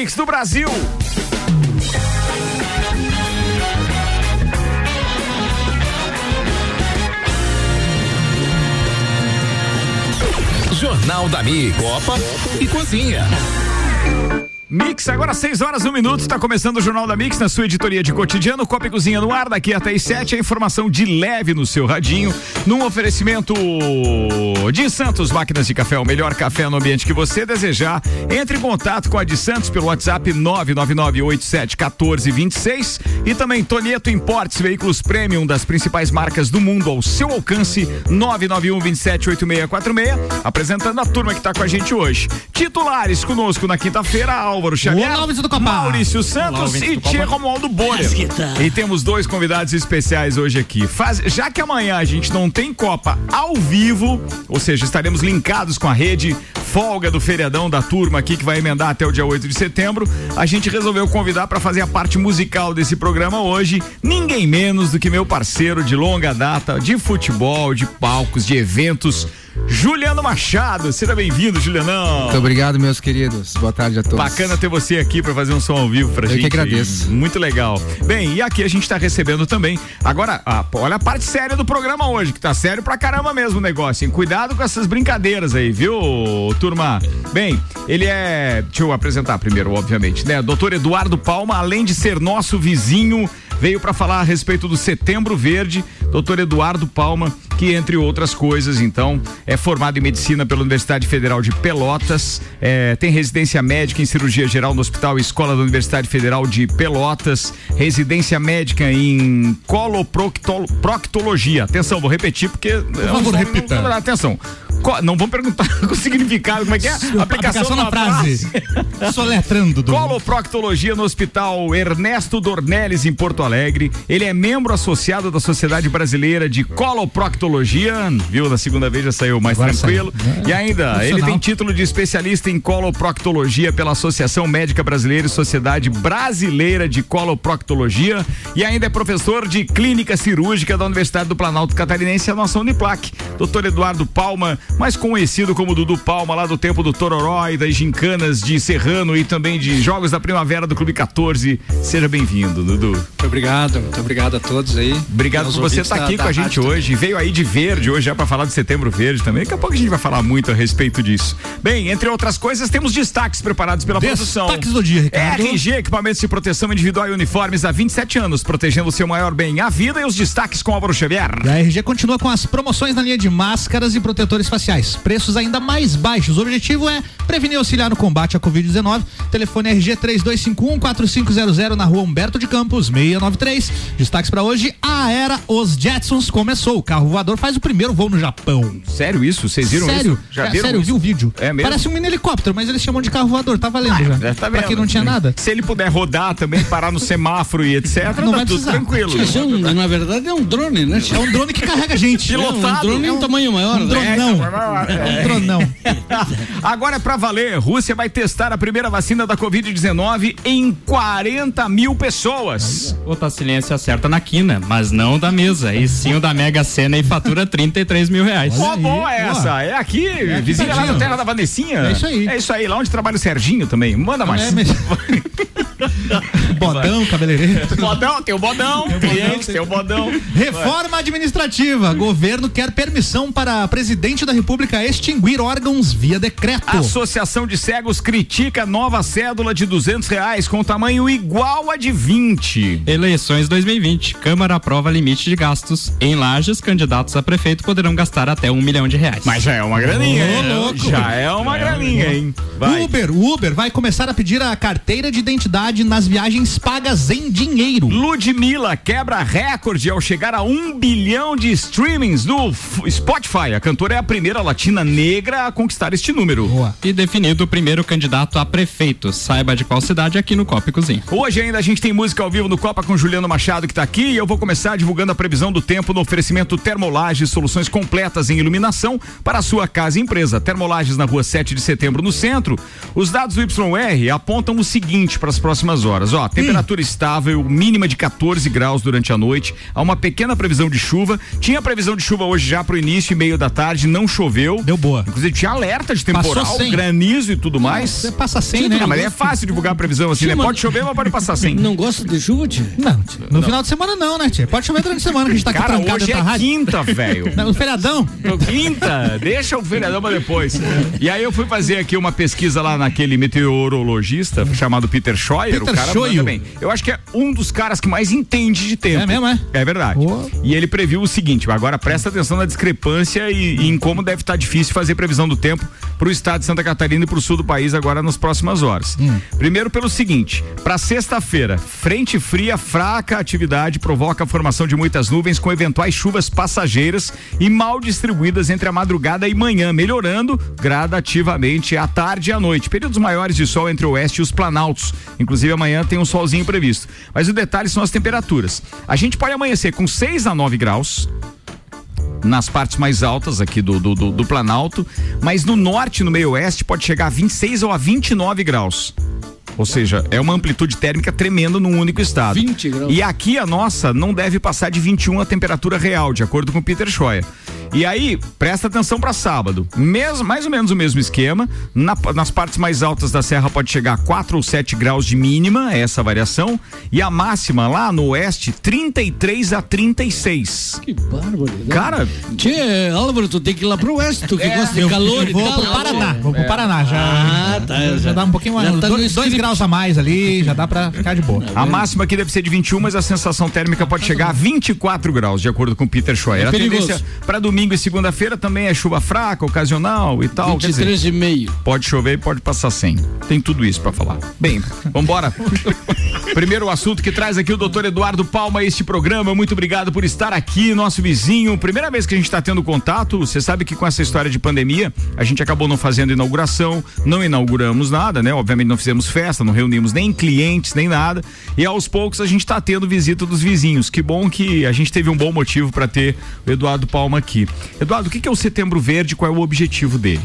Mix do Brasil. Jornal da Mi, Copa e Cozinha. Mix, agora 6 horas, 1 minuto, está começando o Jornal da Mix na sua editoria de cotidiano, Copa e Cozinha no ar, daqui até as 7, a informação de leve no seu radinho, num oferecimento de Santos Máquinas de Café, o melhor café no ambiente que você desejar. Entre em contato com a de Santos pelo WhatsApp 999871426 e também Tonieto Importes, veículos premium das principais marcas do mundo ao seu alcance, 991278646, apresentando a turma que está com a gente hoje. Titulares conosco na quinta-feira, Álvaro Xavier, Olá, do Copa. Maurício Santos Olá, e Tia Romualdo Borer. E temos dois convidados especiais hoje aqui. Faz, já que amanhã a gente não tem Copa ao vivo, ou seja, estaremos linkados com a rede folga do feriadão da turma aqui que vai emendar até o dia 8 de setembro, a gente resolveu convidar para fazer a parte musical desse programa hoje, ninguém menos do que meu parceiro de longa data de futebol, de palcos, de eventos, Juliano Machado. Seja bem-vindo, Julianão. Muito obrigado, meus queridos. Boa tarde a todos. Bacana ter você aqui para fazer um som ao vivo pra Eu gente. que agradeço. Muito legal. Bem, e aqui a gente tá recebendo também. Agora, ah, olha a parte séria do programa hoje, que tá sério pra caramba mesmo o negócio, hein? Cuidado com essas brincadeiras aí, viu, turma? Bem, ele é. Deixa eu apresentar primeiro, obviamente, né? Doutor Eduardo Palma, além de ser nosso vizinho, veio para falar a respeito do Setembro Verde. Doutor Eduardo Palma, que entre outras coisas, então, é formado em medicina pela Universidade Federal de Pelotas, é, tem residência médica em cirurgia geral no Hospital e Escola da Universidade Federal de Pelotas, residência médica em coloproctologia. Atenção, vou repetir porque. Por favor, repita. Atenção. Não vamos perguntar o significado, como é que é? Aplicação na numa frase. Soletrando do. Coloproctologia no Hospital Ernesto Dornelles, em Porto Alegre. Ele é membro associado da Sociedade Brasileira de Coloproctologia. Viu? Na segunda vez já saiu mais Agora tranquilo. saiu. E ainda, ele tem título de especialista em coloproctologia pela Associação Médica Brasileira e Sociedade Brasileira de Coloproctologia. E ainda é professor de clínica cirúrgica da Universidade do Planalto Catarinense, a nossa Uniplac. Doutor Eduardo Palma, mais conhecido como Dudu Palma, lá do tempo do Tororó e das gincanas de Serrano e também de Jogos da Primavera do Clube 14. Seja bem-vindo, Dudu. Muito obrigado, muito obrigado a todos aí. Obrigado por você estar da- aqui da com a gente hoje. Veio aí de verde hoje já para falar de Setembro Verde também. Daqui a pouco a gente vai falar muito a respeito disso. Bem, entre outras coisas, temos destaques preparados pela produção. Destaques do dia, Ricardo. RG, equipamentos de proteção individual e uniformes há 27 anos, protegendo o seu maior bem, a vida e os destaques com Álvaro Xavier. E a RG continua com as promoções na linha de máscaras e protetores faciais. Preços ainda mais baixos. O objetivo é prevenir e auxiliar no combate à Covid-19. Telefone RG 3251-4500 na rua Humberto de Campos, 693. Destaques pra hoje: a era Os Jetsons começou. O carro voador faz o primeiro voo no Japão. Sério isso? Vocês viram sério? isso? Já é, viram sério, eu isso? vi o vídeo. É mesmo? Parece um mini helicóptero, mas eles chamam de carro voador. Tá valendo já. Já tá pra quem não tinha nada. Se ele puder rodar também, parar no semáforo e etc, Não tá vai tudo tranquilo. É um- na verdade é um drone, né? É um drone que carrega gente. É um pilotado. drone em tamanho maior. Um né? dronão. É, Um. Agora é pra valer. Rússia vai testar a primeira vacina da Covid-19 em 40 mil pessoas. O Taciliense acerta na quina, mas não da mesa, e sim o da Mega Sena e fatura 33 mil reais. Ó, aí, boa é boa. essa. É aqui, vizinha lá na terra da Vanessinha. É isso aí. É isso aí, lá onde trabalha o Serginho também. Manda mais. É, mas- Bodão, cabeleireiro. Bodão, tem o bodão. Clientes, tem o bodão. Reforma administrativa. Governo quer permissão para presidente da República extinguir órgãos via decreto. Associação de Cegos critica nova cédula de 200 reais com tamanho igual a de 20. Eleições 2020. Câmara aprova limite de gastos. Em Lages, candidatos a prefeito poderão gastar até um milhão de reais. Mas já é uma graninha, Ô, hein? louco. Já é uma graninha, hein? Vai. Uber, o Uber vai começar a pedir a carteira de identidade nas viagens pagas em dinheiro. Ludmilla quebra recorde ao chegar a um bilhão de streamings do F- Spotify. A cantora é a primeira latina negra a conquistar este número. Boa. E definido o primeiro candidato a prefeito. Saiba de qual cidade aqui no Copa e Cozinha. Hoje ainda a gente tem música ao vivo no Copa com Juliano Machado que tá aqui e eu vou começar divulgando a previsão do tempo no oferecimento Termolages, soluções completas em iluminação para a sua casa e empresa. Termolages na rua 7 de setembro no centro. Os dados do YR apontam o seguinte para as próximas horas. horas. Ó, temperatura estável, mínima de 14 graus durante a noite. Há uma pequena previsão de chuva. Tinha previsão de chuva hoje já pro início e meio da tarde, não choveu. Deu boa. Inclusive tinha alerta de temporal, granizo e tudo mais. Você passa sem, né? Mas é fácil divulgar a previsão assim, Sim, né? mas- Pode chover, mas pode passar sem. Não gosta de chuva, tia? Não, tia. no final de semana não, né, tia? Pode chover durante a semana, que a gente tá aqui Cara, trancado hoje é rádio. quinta, velho. Não, No feriadão. Quinta, deixa o feriadão pra depois. E aí eu fui fazer aqui uma pesquisa lá naquele meteorologista chamado Peter Scheuer. Peter o cara Scheuer. bem. Eu acho que é um dos caras que mais entende de tempo. É mesmo, é? É verdade. Boa. E ele previu o seguinte, agora presta atenção na discrepância e, e em como deve estar difícil fazer previsão do tempo pro estado de Santa Catarina e pro sul do país agora nas próximas horas. Hum. Primeiro pelo seguinte, para sexta-feira, frente fria, fraca atividade provoca a formação de muitas nuvens com eventuais chuvas passageiras e mal distribuídas entre a madrugada e manhã, melhorando gradativamente à tarde e à noite. Períodos maiores de sol entre o oeste e os planaltos. Inclusive amanhã tem um solzinho previsto. Mas o detalhe são as temperaturas. A gente pode amanhecer com 6 a 9 graus, nas partes mais altas aqui do, do, do, do Planalto, mas no norte no meio oeste pode chegar a 26 ou a 29 graus. Ou seja, é uma amplitude térmica tremenda num único estado. 20 graus. E aqui a nossa não deve passar de 21 a temperatura real, de acordo com o Peter Scheuer. E aí, presta atenção para sábado. Mesmo, mais ou menos o mesmo esquema. Na- nas partes mais altas da serra pode chegar a 4 ou 7 graus de mínima, é essa variação. E a máxima lá no oeste, 33 a 36. Que bárbaro. Cara, Tchê, Álvaro, tu tem que ir lá pro oeste, tu que É, gosta de calor e vou tal. pro Paraná. Vou pro Paraná. Já, Ah, tá, já, já- dá um pouquinho mais. já tá no dois, dois script. Graus a mais ali, já dá pra ficar de boa. A máxima aqui deve ser de 21, mas a sensação térmica pode chegar a 24 graus, de acordo com o Peter Scheuer. É a tendência para domingo e segunda-feira também é chuva fraca, ocasional e tal. Quer dizer, 23 e meio. pode chover e pode passar sem. Tem tudo isso para falar. Bem, vambora. Primeiro assunto que traz aqui o doutor Eduardo Palma a este programa. Muito obrigado por estar aqui, nosso vizinho. Primeira vez que a gente está tendo contato. Você sabe que com essa história de pandemia, a gente acabou não fazendo inauguração, não inauguramos nada, né? Obviamente não fizemos festa, não reunimos nem clientes, nem nada. E aos poucos a gente está tendo visita dos vizinhos. Que bom que a gente teve um bom motivo para ter o Eduardo Palma aqui. Eduardo, o que é o Setembro Verde? Qual é o objetivo dele?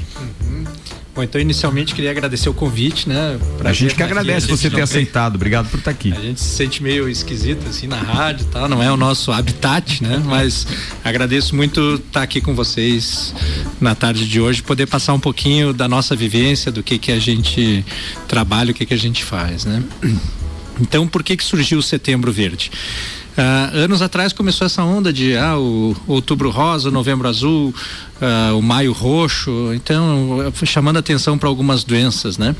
Bom, então inicialmente queria agradecer o convite, né? A Prazer gente que agradece A gente você ter tem- aceitado. Obrigado por estar aqui. A gente se sente meio esquisito assim na rádio tal, não é o nosso habitat, né? Mas agradeço muito estar aqui com vocês na tarde de hoje, poder passar um pouquinho da nossa vivência, do que que a gente trabalha, o que que a gente faz, né? Então, por que que surgiu o Setembro Verde? Ah, anos atrás começou essa onda de ah, o outubro rosa, novembro azul, ah, o maio roxo, então chamando atenção para algumas doenças, né?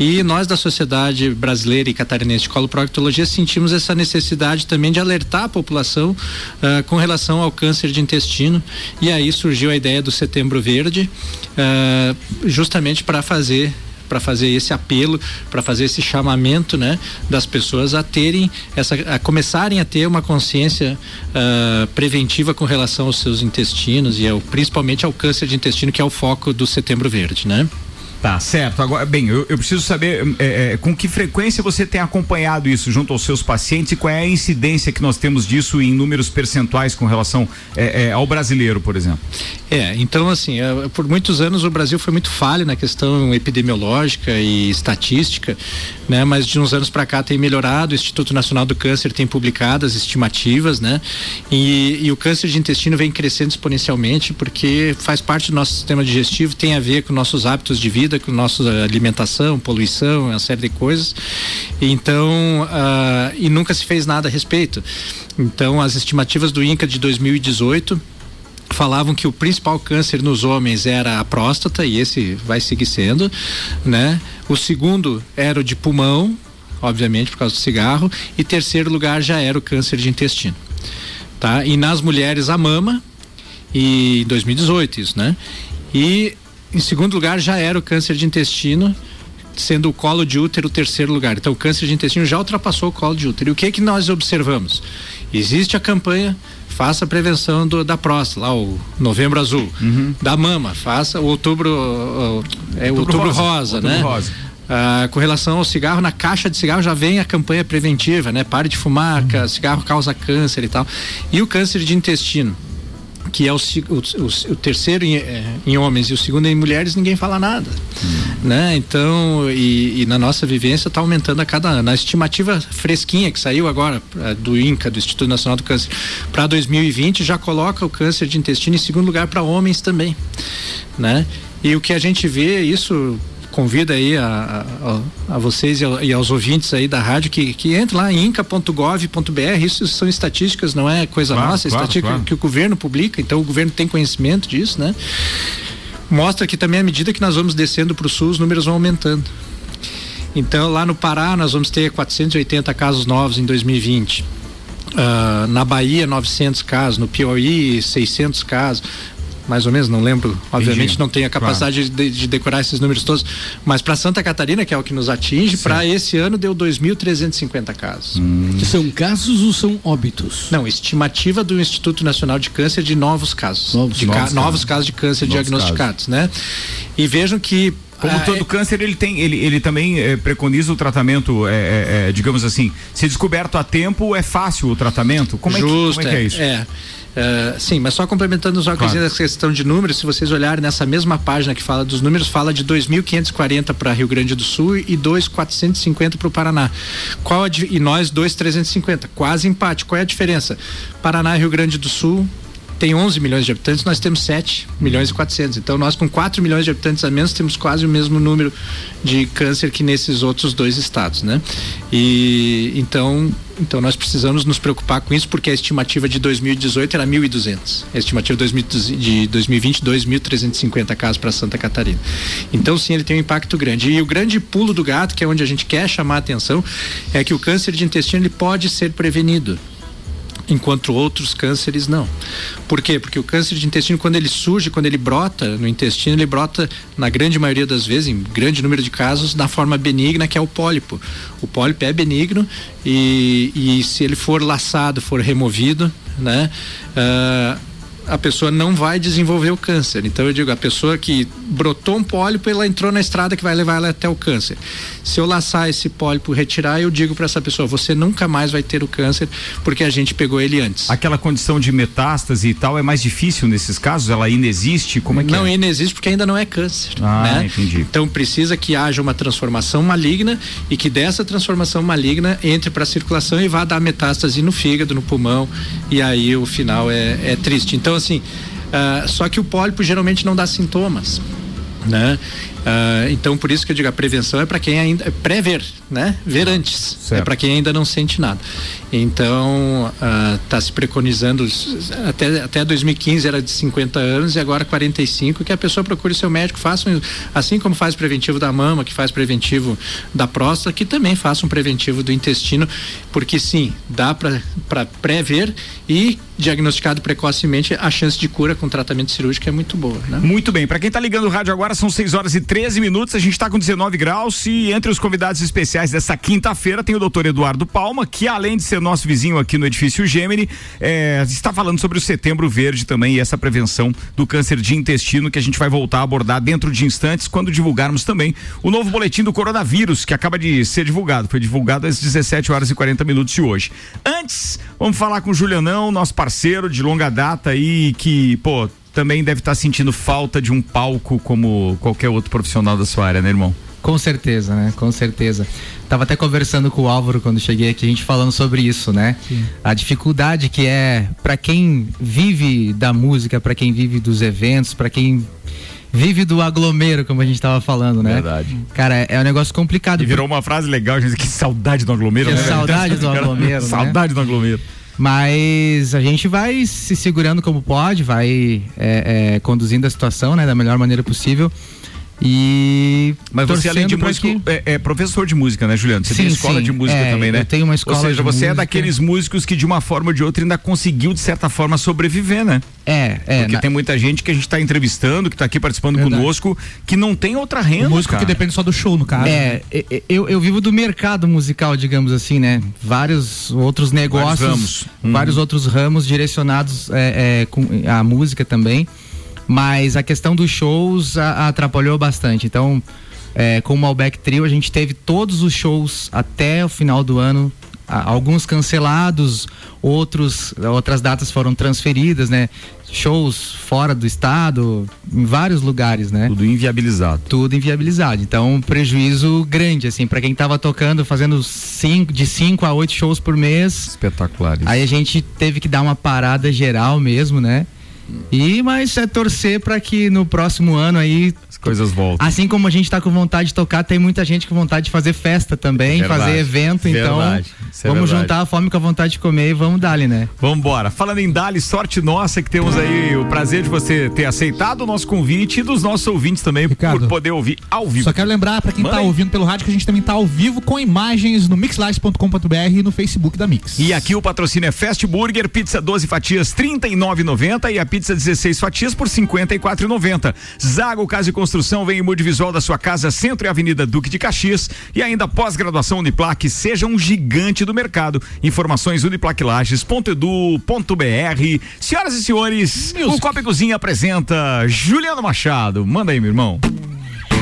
E nós da Sociedade Brasileira e Catarinense de Coloproctologia sentimos essa necessidade também de alertar a população ah, com relação ao câncer de intestino e aí surgiu a ideia do Setembro Verde, justamente para fazer para fazer esse apelo, para fazer esse chamamento, né, das pessoas a terem essa, a começarem a ter uma consciência ah, preventiva com relação aos seus intestinos e ao, principalmente ao câncer de intestino que é o foco do Setembro Verde, né? Tá, certo. Agora, bem, eu, eu preciso saber é, é, com que frequência você tem acompanhado isso junto aos seus pacientes e qual é a incidência que nós temos disso em números percentuais com relação é, é, ao brasileiro, por exemplo. É, então assim, eh, por muitos anos o Brasil foi muito falho na questão epidemiológica e estatística, né? Mas de uns anos para cá tem melhorado, o Instituto Nacional do Câncer tem publicado as estimativas, né? E, e o câncer de intestino vem crescendo exponencialmente porque faz parte do nosso sistema digestivo, tem a ver com nossos hábitos de vida, com nossa alimentação, poluição, uma série de coisas. Então, ah, e nunca se fez nada a respeito. Então, as estimativas do INCA de 2018 falavam que o principal câncer nos homens era a próstata e esse vai seguir sendo, né? O segundo era o de pulmão, obviamente por causa do cigarro, e terceiro lugar já era o câncer de intestino, tá? E nas mulheres a mama e em 2018 isso, né? E em segundo lugar já era o câncer de intestino, sendo o colo de útero o terceiro lugar. Então o câncer de intestino já ultrapassou o colo de útero. E o que que nós observamos? Existe a campanha faça a prevenção do, da próstata, lá o novembro azul, da mama, faça o outubro, ó, é o outubro, rosa, Outubro né? rosa. Ah, com relação ao cigarro, na caixa de cigarro já vem a campanha preventiva, né? Pare de fumar, ca- cigarro causa câncer e tal. E o câncer de intestino? Que é o, o, o- terceiro em, eh, em homens e o segundo em mulheres, ninguém fala nada. Né? Então, e, e na nossa vivência está aumentando a cada ano. A estimativa fresquinha que saiu agora eh, do INCA, do Instituto Nacional do Câncer, para 2020 já coloca o câncer de intestino em segundo lugar para homens também. Né? E o que a gente vê, isso convida aí a, a, a vocês e, ao- e aos ouvintes aí da rádio que, que entrem lá em inca.gov.br, isso são estatísticas, não é coisa Claro, nossa, é claro, estatística claro. que o governo publica, então o governo tem conhecimento disso, né? Mostra que também à medida que nós vamos descendo para o sul, os números vão aumentando. Então, lá no Pará, nós vamos ter 480 casos novos em 2020. Ah, na Bahia, 900 casos. No Piauí, 600 casos. Mais ou menos, não lembro. Obviamente, Entendi. não tenho a capacidade de, de decorar esses números todos. Mas para Santa Catarina, que é o que nos atinge, para esse ano deu 2.350 casos. São casos ou são óbitos? Não, estimativa do Instituto Nacional de Câncer de novos casos. Novos de ca- casos. novos casos de câncer Novos diagnosticados, né? E vejam que. Como ah, todo câncer, ele tem, ele, ele também eh, preconiza o tratamento, eh, digamos assim, se descoberto a tempo, é fácil o tratamento? Como, é, que, como Justo, é que é isso? É, sim, mas só complementando só Claro. essa questão de números, se vocês olharem nessa mesma página que fala dos números, fala de 2.540 para Rio Grande do Sul e 2.450 para o Paraná. Qual a, e nós 2.350, quase empate. Qual é a diferença? Paraná e Rio Grande do Sul tem 11 milhões de habitantes, nós temos 7 milhões e 400. Então nós com 4 milhões de habitantes a menos temos quase o mesmo número de câncer que nesses outros dois estados, né? E então, então nós precisamos nos preocupar com isso porque a estimativa de 2018 era 1.200. A estimativa de 2000 de 2020 2.350 casos para Santa Catarina. Então sim, ele tem um impacto grande. E o grande pulo do gato, que é onde a gente quer chamar a atenção, é que o câncer de intestino ele pode ser prevenido enquanto outros cânceres não. Por quê? Porque o câncer de intestino, quando ele surge, quando ele brota no intestino, ele brota, na grande maioria das vezes, em grande número de casos, na forma benigna, que é o pólipo. O pólipo é benigno e, e se ele for laçado, for removido, né? ah, a pessoa não vai desenvolver o câncer. Então eu digo, a pessoa que brotou um pólipo, ela entrou na estrada que vai levar ela até o câncer. Se eu laçar esse pólipo, retirar, eu digo para essa pessoa, você nunca mais vai ter o câncer porque a gente pegou ele antes. Aquela condição de metástase e tal é mais difícil nesses casos? Ela ainda existe? Como é que não, é? ainda existe porque ainda não é câncer. Ah, né? entendi. Então precisa que haja uma transformação maligna e que dessa transformação maligna entre para a circulação e vá dar metástase no fígado, no pulmão e aí o final é, é triste. Então assim, ah, só que o pólipo geralmente não dá sintomas. Né? Ah, então por isso que eu digo a prevenção é para quem ainda é pré-ver, né? Ver antes. Certo. É para quem ainda não sente nada. Então está se preconizando até até 2015 era de 50 anos e agora 45 que a pessoa procure seu médico, faça um- assim como faz preventivo da mama, que faz preventivo da próstata, que também faça um preventivo do intestino, porque sim, dá para prever e diagnosticado precocemente a chance de cura com tratamento cirúrgico é muito boa, né? Muito bem, para quem tá ligando o rádio agora, são 6 horas e 13 minutos, a gente tá com 19 graus e entre os convidados especiais dessa quinta-feira tem o doutor Eduardo Palma, que além de ser nosso vizinho aqui no edifício Gemini, é, está falando sobre o setembro verde também e essa prevenção do câncer de intestino que a gente vai voltar a abordar dentro de instantes quando divulgarmos também o novo boletim do coronavírus que acaba de ser divulgado, foi divulgado às 17 horas e 40 minutos de hoje. Antes, vamos falar com o Julianão, nosso parceiro de longa data aí que, pô, também deve estar sentindo falta de um palco como qualquer outro profissional da sua área, né, irmão? Com certeza, né? Com certeza. Tava até conversando com o Álvaro quando cheguei aqui, a gente falando sobre isso, né? A dificuldade que é para quem vive da música, para quem vive dos eventos, para quem vive do aglomero, como a gente tava falando, né? Verdade. Cara, é, é um negócio complicado. E virou uma frase legal, gente. Que saudade do aglomero, Que né? saudade do aglomero, né? Saudade do aglomero. Mas a gente vai se segurando como pode, vai é, é, conduzindo a situação, né, da melhor maneira possível. E Mas você, além de músico, que- é, é professor de música, né, Juliano? Você tem Sim, escola sim. de música É, também, né? eu tenho uma escola Ou seja, de você é música. daqueles músicos que, de uma forma ou de outra, ainda conseguiu, de certa forma, sobreviver, né? É, é. Porque na- tem muita gente que a gente está entrevistando, que está aqui participando Verdade. conosco, que não tem outra renda. O músico cara. que depende só do show, no caso. É, e- eu, eu vivo do mercado musical, digamos assim, né? Vários outros negócios, Vários ramos. Vários outros ramos direcionados é, é, com a música também. Mas a questão dos shows a- atrapalhou bastante. Então, é, com o Malbec Trio, a gente teve todos os shows até o final do ano a- alguns cancelados, outros outras datas foram transferidas, né? Shows fora do estado, em vários lugares, né? Tudo inviabilizado. tudo inviabilizado. Então, um prejuízo grande, assim, para quem tava tocando, fazendo cinco, de 5 a 8 shows por mês. Espetacular isso. Aí a gente teve que dar uma parada geral mesmo, né? E, mas é torcer para que no próximo ano aí, As coisas voltam. assim como a gente tá com vontade de tocar, tem muita gente com vontade de fazer festa também, Verdade. fazer evento, Verdade. então Isso é vamos verdade. juntar a fome com a vontade de comer e vamos dali, né? Vambora. Falando em Dali, sorte nossa que temos aí o prazer de você ter aceitado o nosso convite e dos nossos ouvintes também Ricardo, por poder ouvir ao vivo. Só quero lembrar pra quem tá aí. ouvindo pelo rádio que a gente também tá ao vivo com imagens no mixlives.com.br e no Facebook da Mix. E aqui o patrocínio é Fast Burger, pizza 12 fatias R$ 39,90 e a pizza 16 fatias por R$ 54,90. Zago Casa e Construção vem em multivisual da sua casa, Centro e Avenida Duque de Caxias e ainda pós-graduação Uniplaque, seja um gigante do mercado. Informações uniplaquilages.edu.br. Senhoras e senhores, o Copa e Cozinha apresenta Juliano Machado. Manda aí, meu irmão.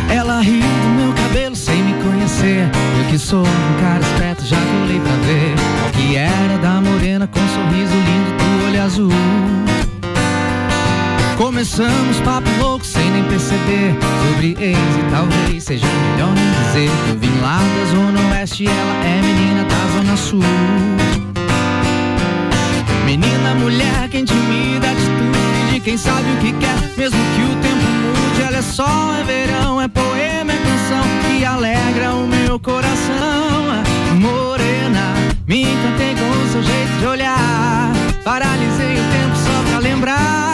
Ela riu do meu cabelo sem me conhecer. Eu que sou um cara esperto, já colei pra ver. O que era da morena com sorriso lindo do olho azul. Começamos papo louco sem nem perceber. Sobre ex e talvez seja melhor nem dizer. que Eu vim lá da Zona Oeste ela é menina da Zona Sul. Menina, mulher que intimida a atitude de quem sabe o que quer, mesmo que o tempo mude. Ela é sol, é verão, é poema, é canção que alegra o meu coração. Morena, me encantei com o seu jeito de olhar. Paralisei o tempo só pra lembrar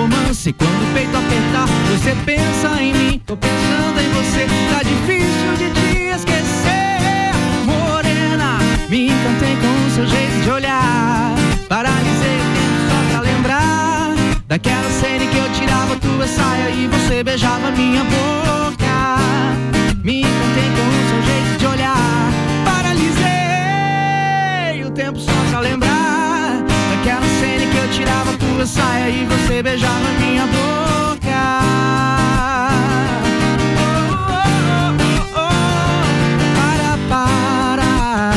romance. Quando o peito apertar, você pensa em mim, tô pensando em você. Tá difícil de te esquecer, morena. Me encantei com o seu jeito de olhar. Paralisei o tempo só pra lembrar daquela cena que eu tirava tua saia e você beijava minha boca. Tua saia e você beijava minha boca. Para, para.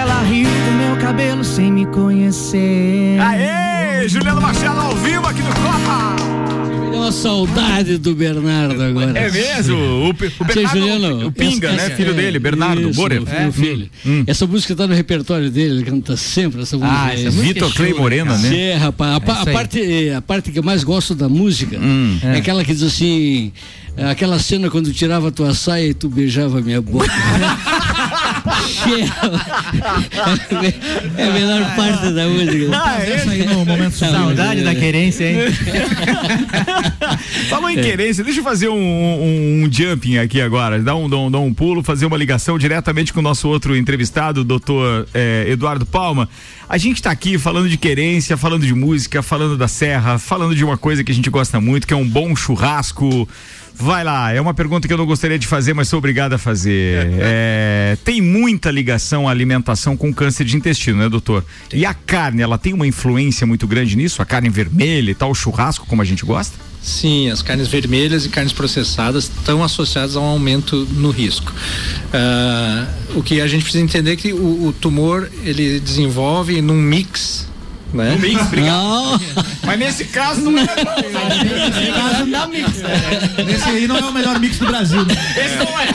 Ela riu do meu cabelo sem me conhecer. Uma saudade do Bernardo agora. É mesmo? O, o Bernardo, Juliano, o Pinga, essa- né? Filho é, dele, Bernardo isso, Borer. É. filho. Essa música tá no repertório dele, ele canta sempre essa música. Ah, essa música Vitor é Clay cara. né? É, rapaz, a, isso a parte, a parte que eu mais gosto da música é. aquela que diz assim: é aquela cena quando tirava a tua saia e tu beijava a minha boca. é a melhor parte da música. Ah, é? Isso aí no momento Saudade da querência, hein? Falou em querência, deixa eu fazer um, um- um jumping aqui agora, dar um, dar, um, dar um pulo, fazer uma ligação diretamente com o nosso outro entrevistado, o doutor eh, Eduardo Palma. A gente tá aqui falando de querência, falando de música, falando da serra, falando de uma coisa que a gente gosta muito, que é um bom churrasco. Vai lá, é uma pergunta que eu não gostaria de fazer, mas sou obrigado a fazer. É, tem muita ligação à alimentação com câncer de intestino, né, doutor? E a carne, ela tem uma influência muito grande nisso? A carne vermelha e tal, o churrasco, como a gente gosta? Sim, as carnes vermelhas e carnes processadas estão associadas a um aumento no risco. Ah, o que a gente precisa entender é que o, o tumor ele desenvolve num mix Né? No mix, obrigado. Não, Mas nesse caso não é Nesse caso não dá mix. Esse aí não é o melhor mix do Brasil. Né? Esse não é.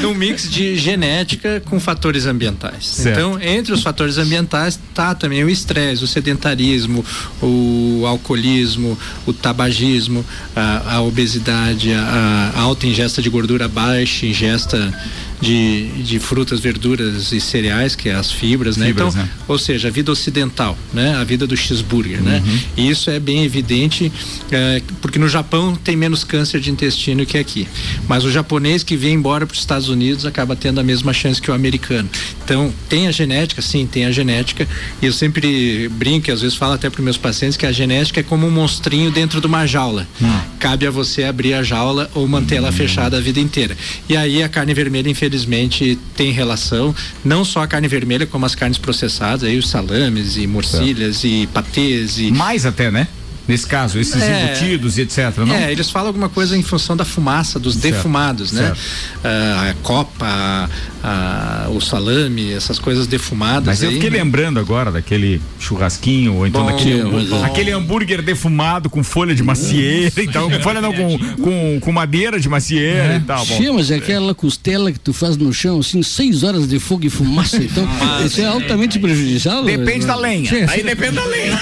num mix de genética com fatores ambientais. Certo. Então, entre os fatores ambientais tá também o estresse, o sedentarismo, o alcoolismo, o tabagismo, a, a obesidade, a, a alta ingesta de gordura baixa, ingesta de, de frutas, verduras e cereais, que é as fibras, né? Fibras, então, né? ou seja, a vida ocidental, né? A vida do cheeseburger, né? Uhum. E isso é bem evidente, eh, porque no Japão tem menos câncer de intestino que aqui. Mas o japonês que vem embora para os Estados Unidos acaba tendo a mesma chance que o americano. Então, tem a genética, sim, tem a genética. E eu sempre brinco, e às vezes falo até para meus pacientes que a genética é como um monstrinho dentro de uma jaula. Cabe a você abrir a jaula ou manter ela fechada a vida inteira. E aí a carne vermelha, infelizmente, tem relação, não só a carne vermelha, como as carnes processadas, aí os salames e morcilhas e patês e Mais até, né? Nesse caso, esses É. embutidos e etc, não? é, eles falam alguma coisa em função da fumaça, dos Certo, defumados, né? certo. Ah, a copa, a- a- o salame, essas coisas defumadas. Mas eu aí, fiquei né? lembrando agora daquele churrasquinho, ou então Bom, daquele, mas é- aquele hambúrguer defumado com folha de macieira e tal. Com folha não, com, com, com madeira de macieira e tal. Bom, Sim, mas é aquela costela que tu faz no chão, assim, seis horas de fogo e fumaça. Então, isso é altamente prejudicial. depende né? da lenha. Sim, Aí depende da lenha.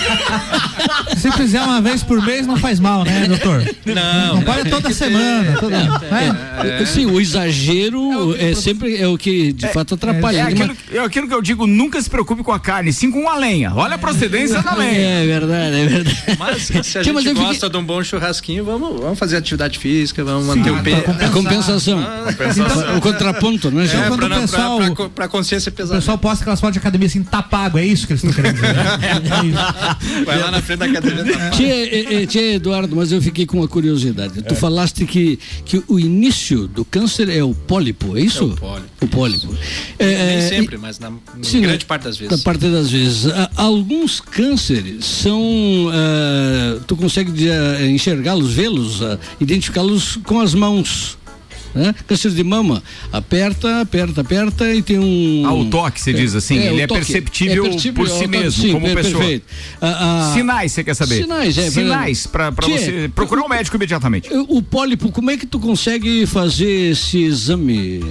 Se fizer uma vez por mês, não faz mal, né, doutor? Não, Não pode toda semana. Toda, né? Sim, o exagero é, sempre é o que de fato atrapalha. É né? aquilo, é aquilo que eu digo, nunca se preocupe com a carne, sim com a lenha. Olha a procedência da lenha. É verdade, é verdade. Mas se a Sim, gente mas eu fiquei- gosta de um bom churrasquinho, vamos, vamos fazer atividade física, vamos manter o peso. É compensação. O contraponto, né? É, quando pra, o não- pessoal- pra, pra, pra consciência O pesada. pessoal posta aquelas fotos de academia assim, tapago, é isso que eles estão querendo dizer. É isso. Vai lá na frente da academia. Tchê, eh, eh, tchê, Eduardo, mas eu fiquei com uma curiosidade. Tu falaste que, que o início do câncer é o pólipo, é isso? É o pólipo. O pólipo. Nem É, sempre, mas na, na Sim, grande parte das Da vezes. parte das vezes. Alguns cânceres são. ah, tu consegue enxergá-los, vê-los, ah, identificá-los com as mãos. Né? Câncer de mama, aperta, aperta, aperta e tem um. Ah, o toque, você diz assim, ele o é toque. perceptível por si o toque, mesmo, sim, como per- pessoa. Perfeito. Ah, ah, Sinais, você quer saber? Sinais, é, Sinais Tchê, você procurar um médico imediatamente. O pólipo, como é que tu consegue fazer esse exame?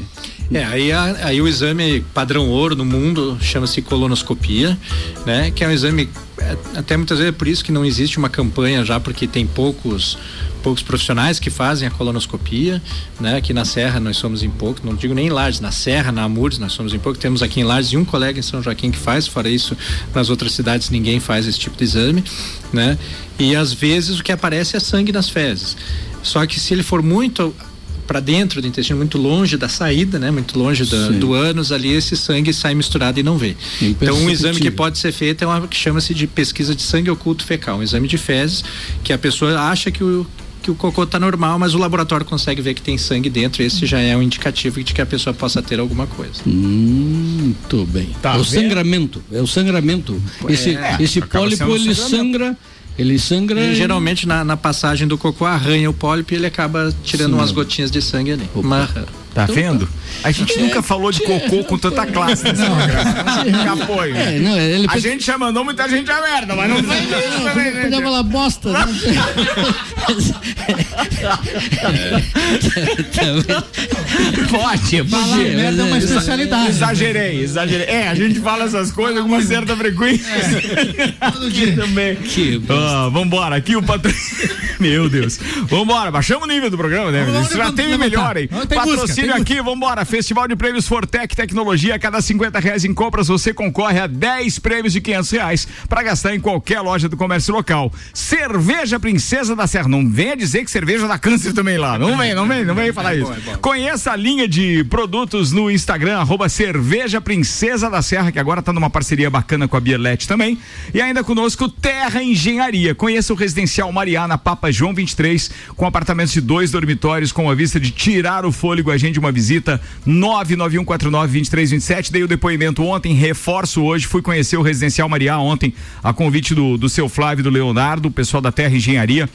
É, aí, a- aí o exame padrão ouro no mundo chama-se colonoscopia, né? Que é um exame, é, até muitas vezes é por isso que não existe uma campanha já, porque tem poucos poucos profissionais que fazem a colonoscopia, né? Aqui na Serra nós somos em pouco, não digo nem em Lages, na Serra, na Amures nós somos em pouco, temos aqui em Lages um colega em São Joaquim que faz, fora isso, nas outras cidades ninguém faz esse tipo de exame, né? E às vezes o que aparece é sangue nas fezes. Só que se ele for muito para dentro do intestino, muito longe da saída, né? Muito longe da- do ânus ali, esse sangue sai misturado e não vê. Então, um exame que pode ser feito é uma que chama-se de pesquisa de sangue oculto fecal, um exame de fezes que a pessoa acha que o que o cocô está normal, mas o laboratório consegue ver que tem sangue dentro. Esse já é um indicativo de que a pessoa possa ter alguma coisa. Muito bem. Tá é o vendo? sangramento, é o sangramento. Esse, É, esse acaba pólipo ele sangramento. sangra, ele sangra. E, e- geralmente na, na passagem do cocô arranha o pólipo e ele acaba tirando Sim. umas gotinhas de sangue ali. Uma- Tá Então vendo? A gente nunca falou de cocô com tanta classe nesse programa. Apoio. É, não, ele A gente já mandou muita gente a merda, mas não foi isso também, né? podia falar bosta. Né? Pode, Falar podia. merda é uma especialidade. Exagerei, exagerei. É, a gente fala essas coisas com uma certa frequência. Todo Aqui dia. também. Que Ah, vambora, aqui o patrocínio. Meu Deus. Vambora, baixamos o nível do programa, né? Teve melhor, hein? Patrocínio tem aqui, vambora. Festival de Prêmios Fortec Tecnologia. A cada 50 reais em compras, você concorre a 10 prêmios de 500 reais para gastar em qualquer loja do comércio local. Cerveja Princesa da Serra. Não venha dizer que cerveja dá câncer também lá. Não vem, não vem, não vem falar isso. Conheça a linha de produtos no Instagram, arroba Cerveja Princesa da Serra, que agora tá numa parceria bacana com a Bierlet também. E ainda conosco Terra Engenharia. Conheça o Residencial Mariá na Papa João 23, com apartamentos de dois dormitórios, com a vista de tirar o fôlego. Agende uma visita 991492327. Dei o depoimento ontem, reforço hoje. Fui conhecer o Residencial Mariá ontem, a convite do, do seu Flávio do Leonardo, o pessoal da Terra Engenharia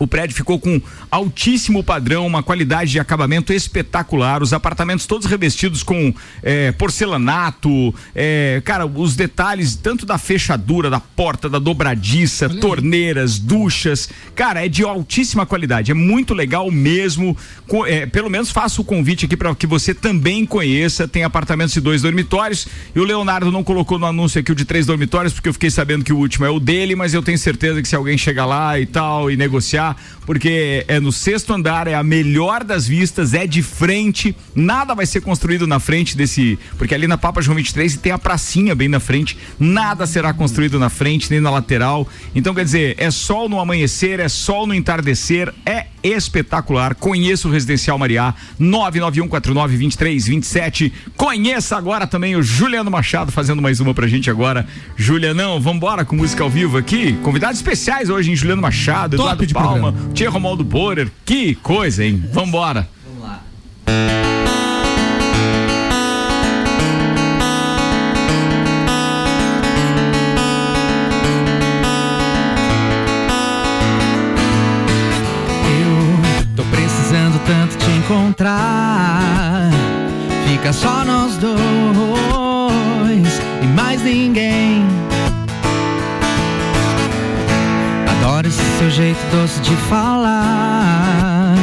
O prédio ficou com altíssimo padrão, uma qualidade de acabamento espetacular, os apartamentos todos revestidos com é, porcelanato, é, cara, os detalhes tanto da fechadura, da porta, da dobradiça, torneiras, duchas, cara, é de altíssima qualidade, é muito legal mesmo. É, pelo menos faço o convite aqui para que você também conheça. Tem apartamentos de dois dormitórios e o Leonardo não colocou no anúncio aqui o de três dormitórios porque eu fiquei sabendo que o último é o dele, mas eu tenho certeza que se alguém chegar lá e tal e negociar, porque é no sexto andar, é a melhor das vistas, é de frente, nada vai ser construído na frente desse, porque ali na Papa João 23 tem a pracinha bem na frente, nada será construído na frente nem na lateral. Então quer dizer, é sol no amanhecer, é sol no entardecer, é espetacular. Conheça o Residencial Mariá 991492327. Conheça agora também o Juliano Machado fazendo mais uma pra gente agora. Julianão, vambora com música ao vivo aqui. Convidados especiais hoje, hein? Juliano Machado, Top Eduardo de Tia Romaldo Borer. Que coisa, hein? Vambora. Lá. Eu tô precisando tanto te encontrar. Fica só nós dois e mais ninguém. Adoro esse seu jeito doce de falar.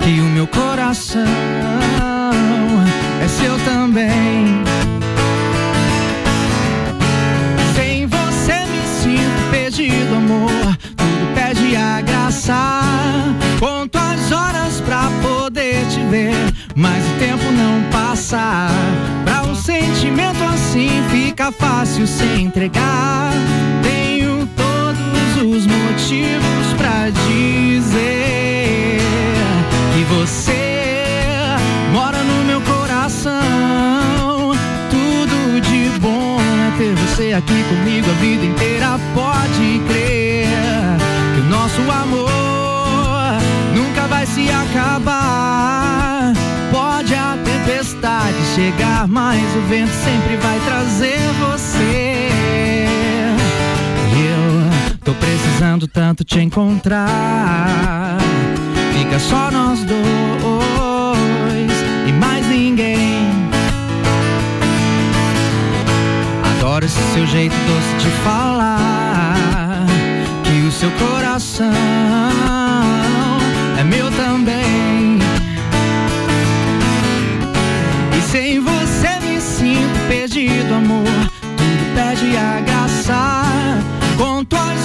Que o meu coração é seu também. Sem você me sinto perdido, amor. Tudo pede a graça. Conto as horas pra poder te ver, mas o tempo não passa. Pra um sentimento assim fica fácil se entregar. Os motivos pra dizer que você mora no meu coração. Tudo de bom é ter você aqui comigo a vida inteira. Pode crer que o nosso amor nunca vai se acabar. Pode a tempestade chegar, mas o vento sempre vai trazer você. Tô precisando tanto te encontrar. Fica só nós dois e mais ninguém. Adoro esse seu jeito doce de falar. Que o seu coração é meu também. E sem você me sinto perdido, amor. Tudo pede a graça. Conto as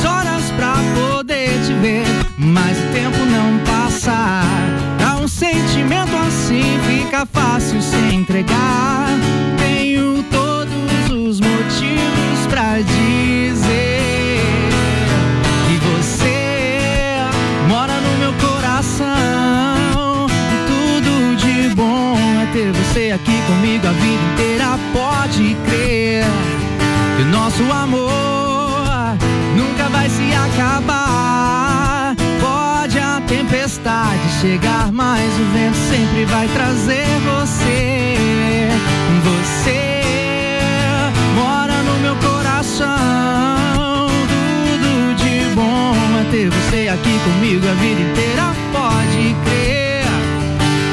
mas o tempo não passa. Pra um sentimento assim fica fácil se entregar. Chegar, mas o vento sempre vai trazer você. Você mora no meu coração. Tudo de bom é ter você aqui comigo a vida inteira. Pode crer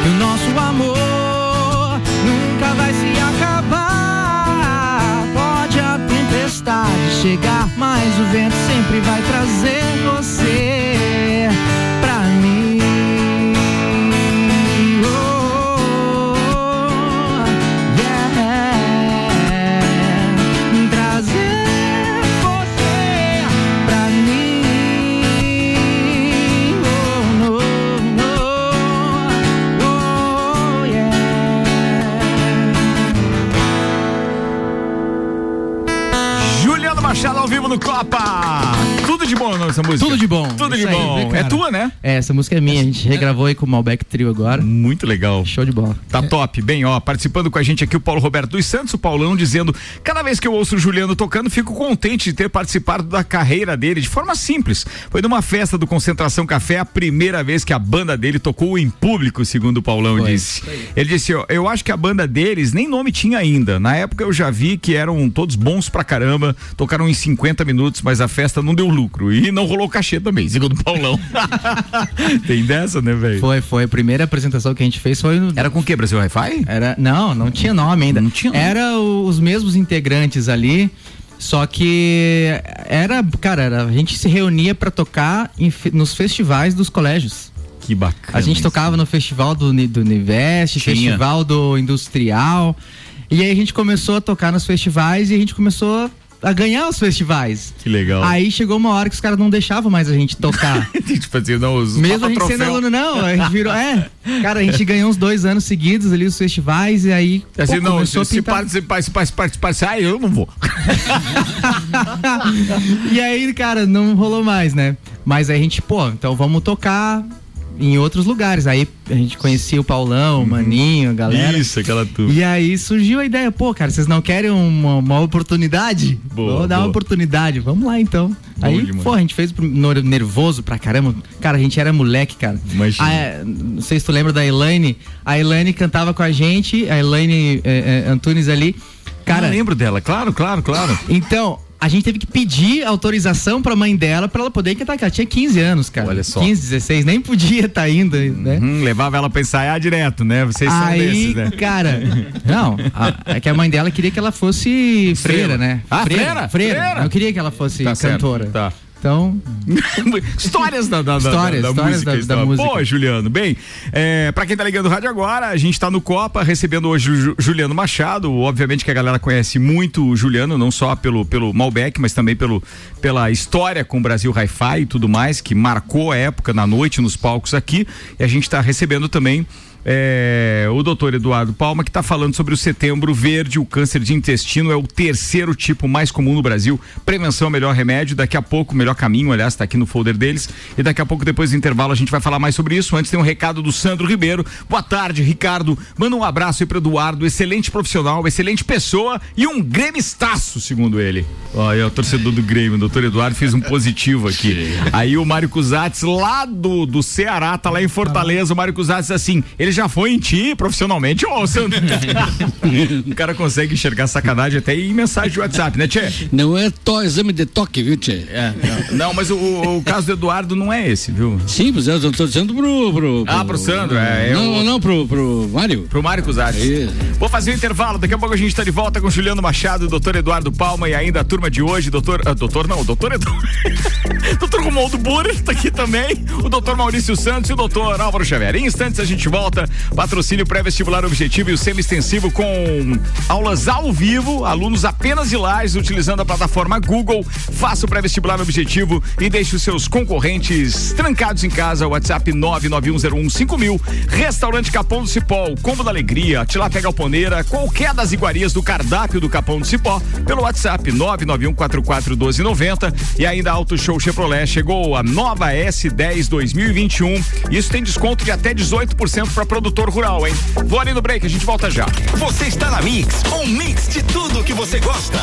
que o nosso amor nunca vai se acabar. Pode a tempestade chegar, mas o vento sempre vai trazer você no Copa. Tudo de bom nessa música. Tudo de bom. Tudo de aí, bom. é tua, né? É, essa música é minha, a gente regravou aí com o Malbec Trio agora. Muito legal. Show de bola. Tá top. Bem, ó, participando com a gente aqui o Paulo Roberto dos Santos, o Paulão, dizendo: cada vez que eu ouço o Juliano tocando, fico contente de ter participado da carreira dele de forma simples. Foi numa festa do Concentração Café a primeira vez que a banda dele tocou em público, segundo o Paulão Foi, disse. Ele disse: ó, eu acho que a banda deles nem nome tinha ainda. Na época eu já vi que eram todos bons pra caramba, tocaram em 50 minutos, mas a festa não deu lucro. lucro. E não rolou cachê também, segundo o Paulão. Tem dessa, né, velho? Foi, foi. A primeira apresentação que a gente fez foi no. Era com o que, Brasil Wi-Fi? Era, não, não tinha nome ainda. Não tinha nome. Era os mesmos integrantes ali, só que era, cara, era- a gente se reunia pra tocar em nos festivais dos colégios. Que bacana. A gente isso. tocava no festival do, do Univest, Tinha. festival do Industrial. E aí a gente começou a tocar nos festivais e a gente começou a ganhar os festivais. Que legal. Aí chegou uma hora que os caras não deixavam mais a gente tocar. tipo assim, não, os Mesmo a gente troféu. sendo aluno, não, a gente virou. É, cara, a gente ganhou uns dois anos seguidos ali os festivais e aí. Assim, pô, não, se, se participar, se participar, ah, eu não vou. e aí, cara, não rolou mais, né? Mas aí a gente, pô, então vamos tocar em outros lugares. Aí a gente conhecia o Paulão, o Maninho, a galera. Uhum. Isso, aquela turma. E aí surgiu a ideia, pô, cara, vocês não querem uma, uma oportunidade? Boa, Vamos dar boa. uma oportunidade, vamos lá então. aí, demais. pô, a gente fez nervoso pra caramba. Cara, a gente era moleque, cara. Imagina. Ah, é, não sei se tu lembra da Elaine. A Elaine cantava com a gente, a Elaine é, é, Antunes ali. Cara, eu lembro dela, claro, claro, claro. então, a gente teve que pedir autorização pra mãe dela pra ela poder cantar, que ela tinha 15 anos, cara. Olha só. 15, 16, nem podia estar indo, né? Hum, levava ela pra ensaiar direto, né? Vocês são Aí, desses, né? cara, não, a- é que a mãe dela queria que ela fosse freira, né? Ah, freira? Freira. Freira. Não queria que ela fosse Tá certo, cantora. tá. Então, histórias da, da, Histórias, da, da histórias música. da- da música. Pô, Juliano, bem, é, pra quem tá ligando o rádio agora, a gente tá no Copa, recebendo hoje o Ju- Juliano Machado. Obviamente que a galera conhece muito o Juliano, não só pelo, pelo Malbec, mas também pelo, pela história com o Brasil Hi-Fi e tudo mais, que marcou a época na noite nos palcos aqui. E a gente tá recebendo também. É, o doutor Eduardo Palma, que está falando sobre o setembro verde. O câncer de intestino é o terceiro tipo mais comum no Brasil. Prevenção é o melhor remédio. Daqui a pouco, o melhor caminho, aliás, está aqui no folder deles. E daqui a pouco, depois do intervalo, a gente vai falar mais sobre isso. Antes tem um recado do Sandro Ribeiro. Boa tarde, Ricardo. Manda um abraço aí para Eduardo, excelente profissional, excelente pessoa e um gremistaço, segundo ele. Olha, o torcedor do Grêmio, o doutor Eduardo fez um positivo aqui. Aí o Mário Cusatz, lá do, do Ceará, tá lá em Fortaleza. O Mário Cusatz, assim, ele já foi em ti profissionalmente, ô Sandro. o cara consegue enxergar sacanagem até em mensagem de WhatsApp, né, Tchê? Não é to, exame de toque, viu, Tchê? É, não, não, mas o, o caso do Eduardo não é esse, viu? Sim, mas eu tô dizendo pro. pro, Ah, pro Sandro, é, é Não, não, pro, pro Mário. Pro Mário Cusatz. Isso. Vou fazer o intervalo, daqui a pouco a gente tá de volta com Juliano Machado, doutor Eduardo Palma e ainda a turma de hoje, doutor. ah, doutor não, doutor Eduardo. doutor Romualdo Burr tá aqui também, o doutor Maurício Santos e o doutor Álvaro Xavier. Em instantes a gente volta, patrocínio pré-vestibular objetivo e o semi-extensivo com aulas ao vivo, alunos apenas de lajes utilizando a plataforma Google. Faça o pré-vestibular objetivo e deixe os seus concorrentes trancados em casa. WhatsApp 991015000. Restaurante Capão do Cipó, o Combo da Alegria, Tilápia Galponeira, qualquer das iguarias do cardápio do Capão do Cipó, pelo WhatsApp 991441290 e ainda Auto Show Chevrolet chegou a nova S10 2021. Isso tem desconto de até 18% para produtor rural, hein? Vou ali no break, a gente volta já. Você está na Mix, um mix de tudo que você gosta.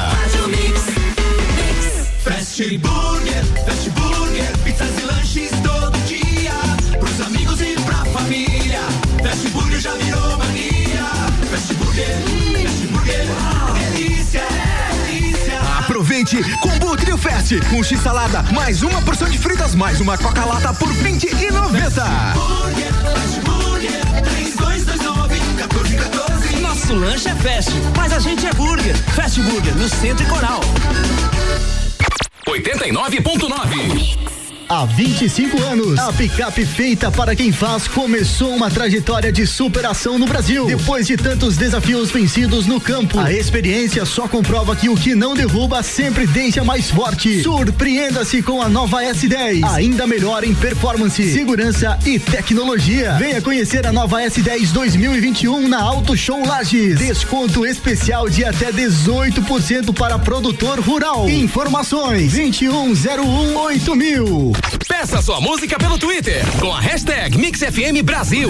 Fast Burger, Fast Burger, pizzas e lanches todo dia. Pros amigos e pra família. Fast Burger já virou mania. Fast Burger, Fast Burger, delícia, delícia. Aproveite Combo Trio Fest com X salada, mais uma porção de fritas, mais uma coca lata por 20 e 90. Lanche é fast, mas a gente é burger. Fast Burger, no Centro e Coral. 89.9. Há 25 anos, a picape feita para quem faz começou uma trajetória de superação no Brasil. Depois de tantos desafios vencidos no campo, a experiência só comprova que o que não derruba sempre deixa mais forte. Surpreenda-se com a nova S10, ainda melhor em performance, segurança e tecnologia. Venha conhecer a nova S10 2021 na Auto Show Lages. Desconto especial de até 18% para produtor rural. Informações 21018000. mil. Peça sua música pelo Twitter com a hashtag MixFM Brasil.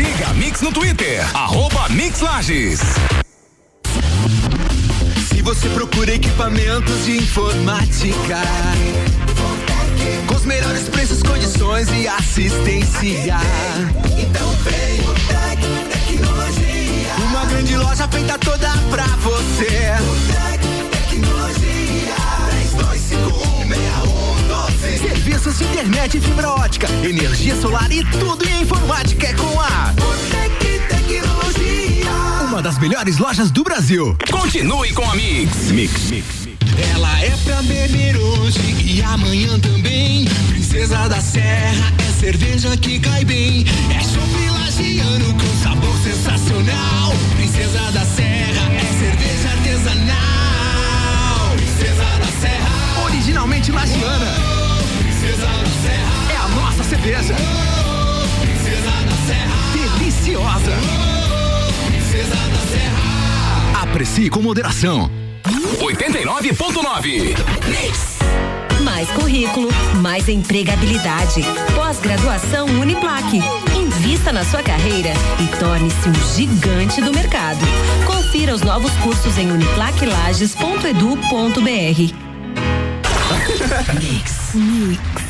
Siga a Mix no Twitter, arroba Mix Lages. Se você procura equipamentos de informática, com os melhores preços, condições e assistência, então vem o Tec Tecnologia. Uma grande loja feita toda pra você. O Tec Tecnologia. 32516112. Serviços de internet e fibra ótica, energia solar e tudo em informática é com a Botec Tecnologia. Uma das melhores lojas do Brasil. Continue com a Mix. Mix, Mix. Ela é pra beber hoje e amanhã também. Princesa da Serra é cerveja que cai bem. É chopp lagiano com sabor sensacional. Cerveja. Princesa da Serra, deliciosa. Princesa da Serra. Aprecie com moderação. 89.9. Mais currículo, mais empregabilidade. Pós-graduação Uniplaque. Invista na sua carreira e torne-se um gigante do mercado. Confira os novos cursos em uniplaquelages.edu.br.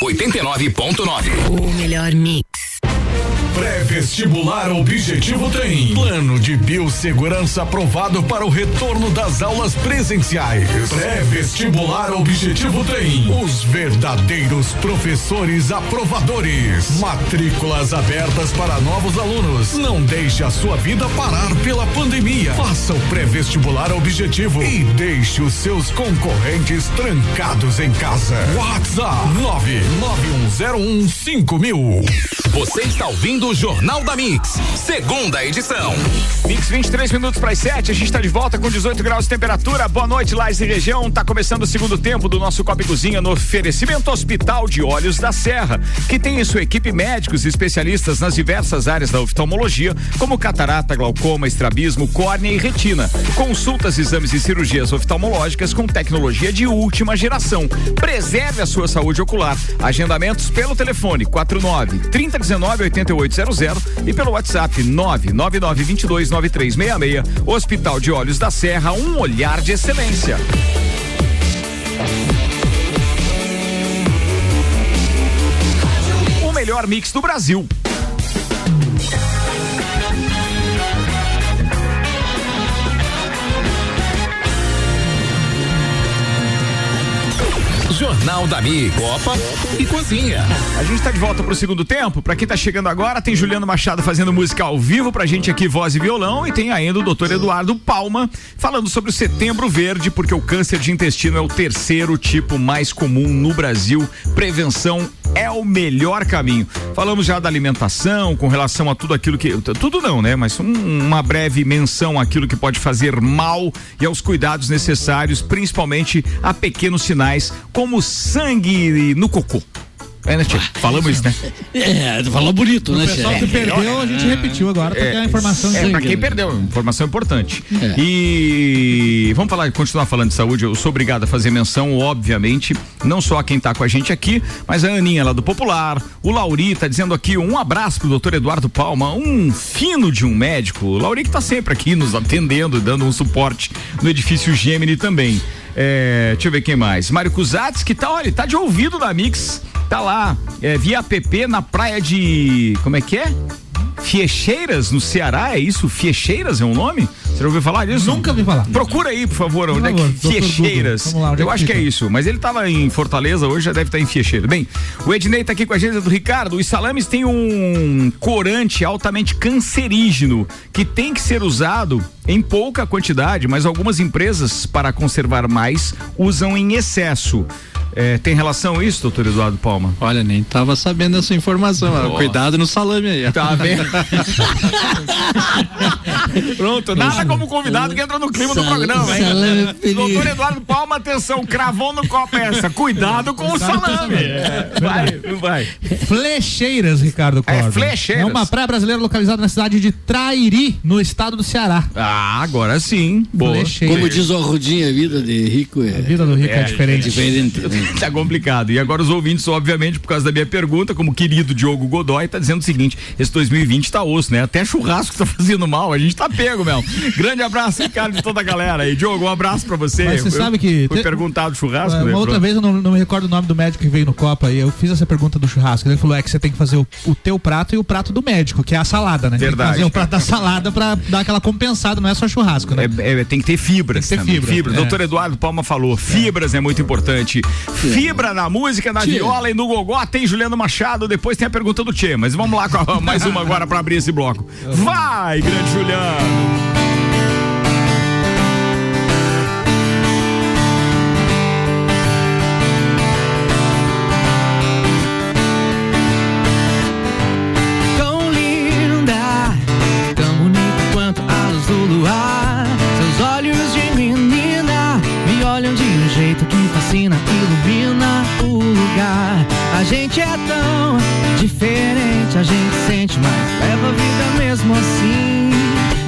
89.9. O melhor mix. Pré-vestibular Objetivo tem plano de biossegurança aprovado para o retorno das aulas presenciais. Pré-vestibular Objetivo tem os verdadeiros professores aprovadores. Matrículas abertas para novos alunos. Não deixe a sua vida parar pela pandemia. Faça o pré-vestibular Objetivo e deixe os seus concorrentes trancados em casa. WhatsApp 991015000. Você está ouvindo Jornal da Mix, segunda edição. Mix 23 minutos para as 7, a gente está de volta com 18 graus de temperatura. Boa noite, Lages e região. Tá começando o segundo tempo do nosso Copa e Cozinha no oferecimento Hospital de Olhos da Serra, que tem em sua equipe médicos e especialistas nas diversas áreas da oftalmologia, como catarata, glaucoma, estrabismo, córnea e retina. Consultas, exames e cirurgias oftalmológicas com tecnologia de última geração. Preserve a sua saúde ocular. Agendamentos pelo telefone 49 3019 8800 e pelo WhatsApp 999 22 9366. Hospital de Olhos da Serra, um olhar de excelência. O melhor mix do Brasil. Jornal da Mix, Copa e Cozinha. A gente tá de volta pro segundo tempo. Pra quem tá chegando agora, tem Juliano Machado fazendo música ao vivo pra gente aqui, voz e violão, e tem ainda o doutor Eduardo Palma falando sobre o setembro verde, porque o câncer de intestino é o terceiro tipo mais comum no Brasil. Prevenção é o melhor caminho. Falamos já da alimentação, com relação a tudo aquilo que. Tudo não, né? Mas um- uma breve menção àquilo que pode fazer mal e aos cuidados necessários, principalmente a pequenos sinais, como sangue no cocô. É, né, tia? Falamos isso, né? É, falou bonito, né, O pessoal que perdeu, a gente repetiu agora pra ter a informação É, pra quem perdeu, informação importante. É. E vamos falar, continuar falando de saúde. Eu sou obrigado a fazer menção, obviamente, não só a quem tá com a gente aqui, mas a Aninha lá do Popular, o Lauri tá dizendo aqui um abraço pro doutor Eduardo Palma, um fino de um médico. O Lauri que tá sempre aqui nos atendendo, dando um suporte no edifício Gemini também. É, deixa eu ver quem mais. Mário Cusatz, que tá, olha, tá de ouvido da Mix, tá lá, é, via app na praia de. Como é que é? Fiecheiras, no Ceará, é isso? Fiecheiras é um nome? Você já ouviu falar disso? Nunca ouvi falar. Procura aí, por favor, onde favor, é que. Fiecheiras. Lá, onde é Eu que acho que é isso, mas ele estava em Fortaleza, hoje já deve estar em Fiecheiras. Bem, o Ednei tá aqui com a gente do Ricardo. Os salames têm um corante altamente cancerígeno que tem que ser usado em pouca quantidade, mas algumas empresas, para conservar mais, usam em excesso. É, tem relação isso, doutor Eduardo Palma? Olha, nem tava sabendo dessa informação. ó. Cuidado no salame aí. Tá vendo? Pronto, nada como convidado que entra no clima do programa, hein? salame feliz. Doutor Eduardo Palma, atenção, cravou no copo essa. Cuidado com o salame. É, Vai, vai. Flecheiras, Ricardo Corda. É, Flecheiras. É uma praia brasileira localizada na cidade de Trairi, no estado do Ceará. Ah, agora sim. Boa. Como diz o Arrudinha, a vida de rico é. A vida do rico é diferente. Diferente. né? Tá complicado. E agora os ouvintes, obviamente, por causa da minha pergunta, como querido Diogo Godoy, tá dizendo o seguinte: esse 2020 tá osso, né? Até churrasco tá fazendo mal, a gente tá pego, meu. Grande abraço, Ricardo, de toda a galera aí. Diogo, um abraço pra você. Mas você Eu- sabe que Fui te- perguntado churrasco, É, né? Uma outra vez eu não, não me recordo o nome do médico que veio no Copa e eu fiz essa pergunta do churrasco. Ele falou: é que você tem que fazer o, o teu prato e o prato do médico, que é a salada, né? Tem Verdade. que fazer o prato da salada pra dar aquela compensada, não é só churrasco, né? É, é, tem que ter fibras. Tem que ter também. fibra, é. Doutor Eduardo Palma falou: fibras é, muito importante. Fibra na música, na Tchê. viola e no gogó tem Juliano Machado. Depois tem a pergunta do Tchê. Mas vamos lá com a- mais uma agora pra abrir esse bloco. Vai, grande Juliano! Gente é tão diferente, a gente sente, mas leva a vida mesmo assim.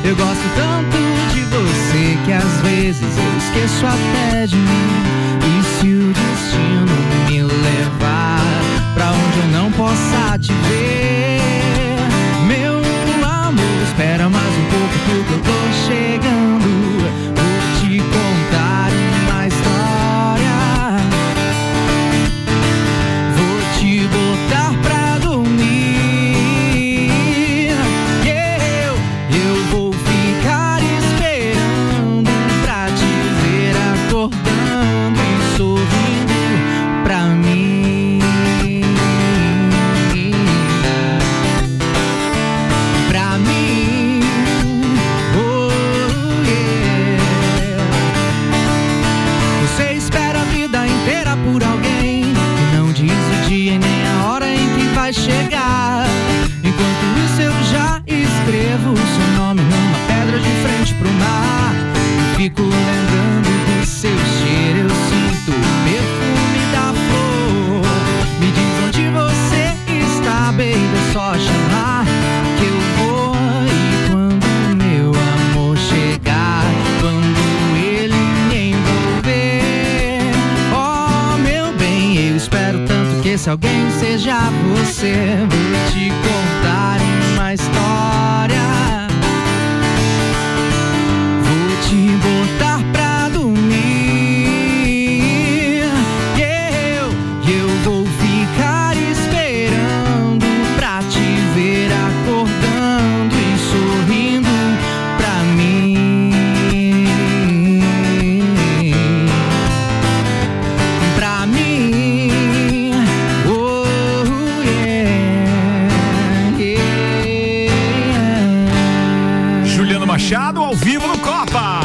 Eu gosto tanto de você que às vezes eu esqueço até de mim. E se o destino me levar pra onde eu não possa te ver, seja você. Vou te contar uma história. Ao vivo no Copa.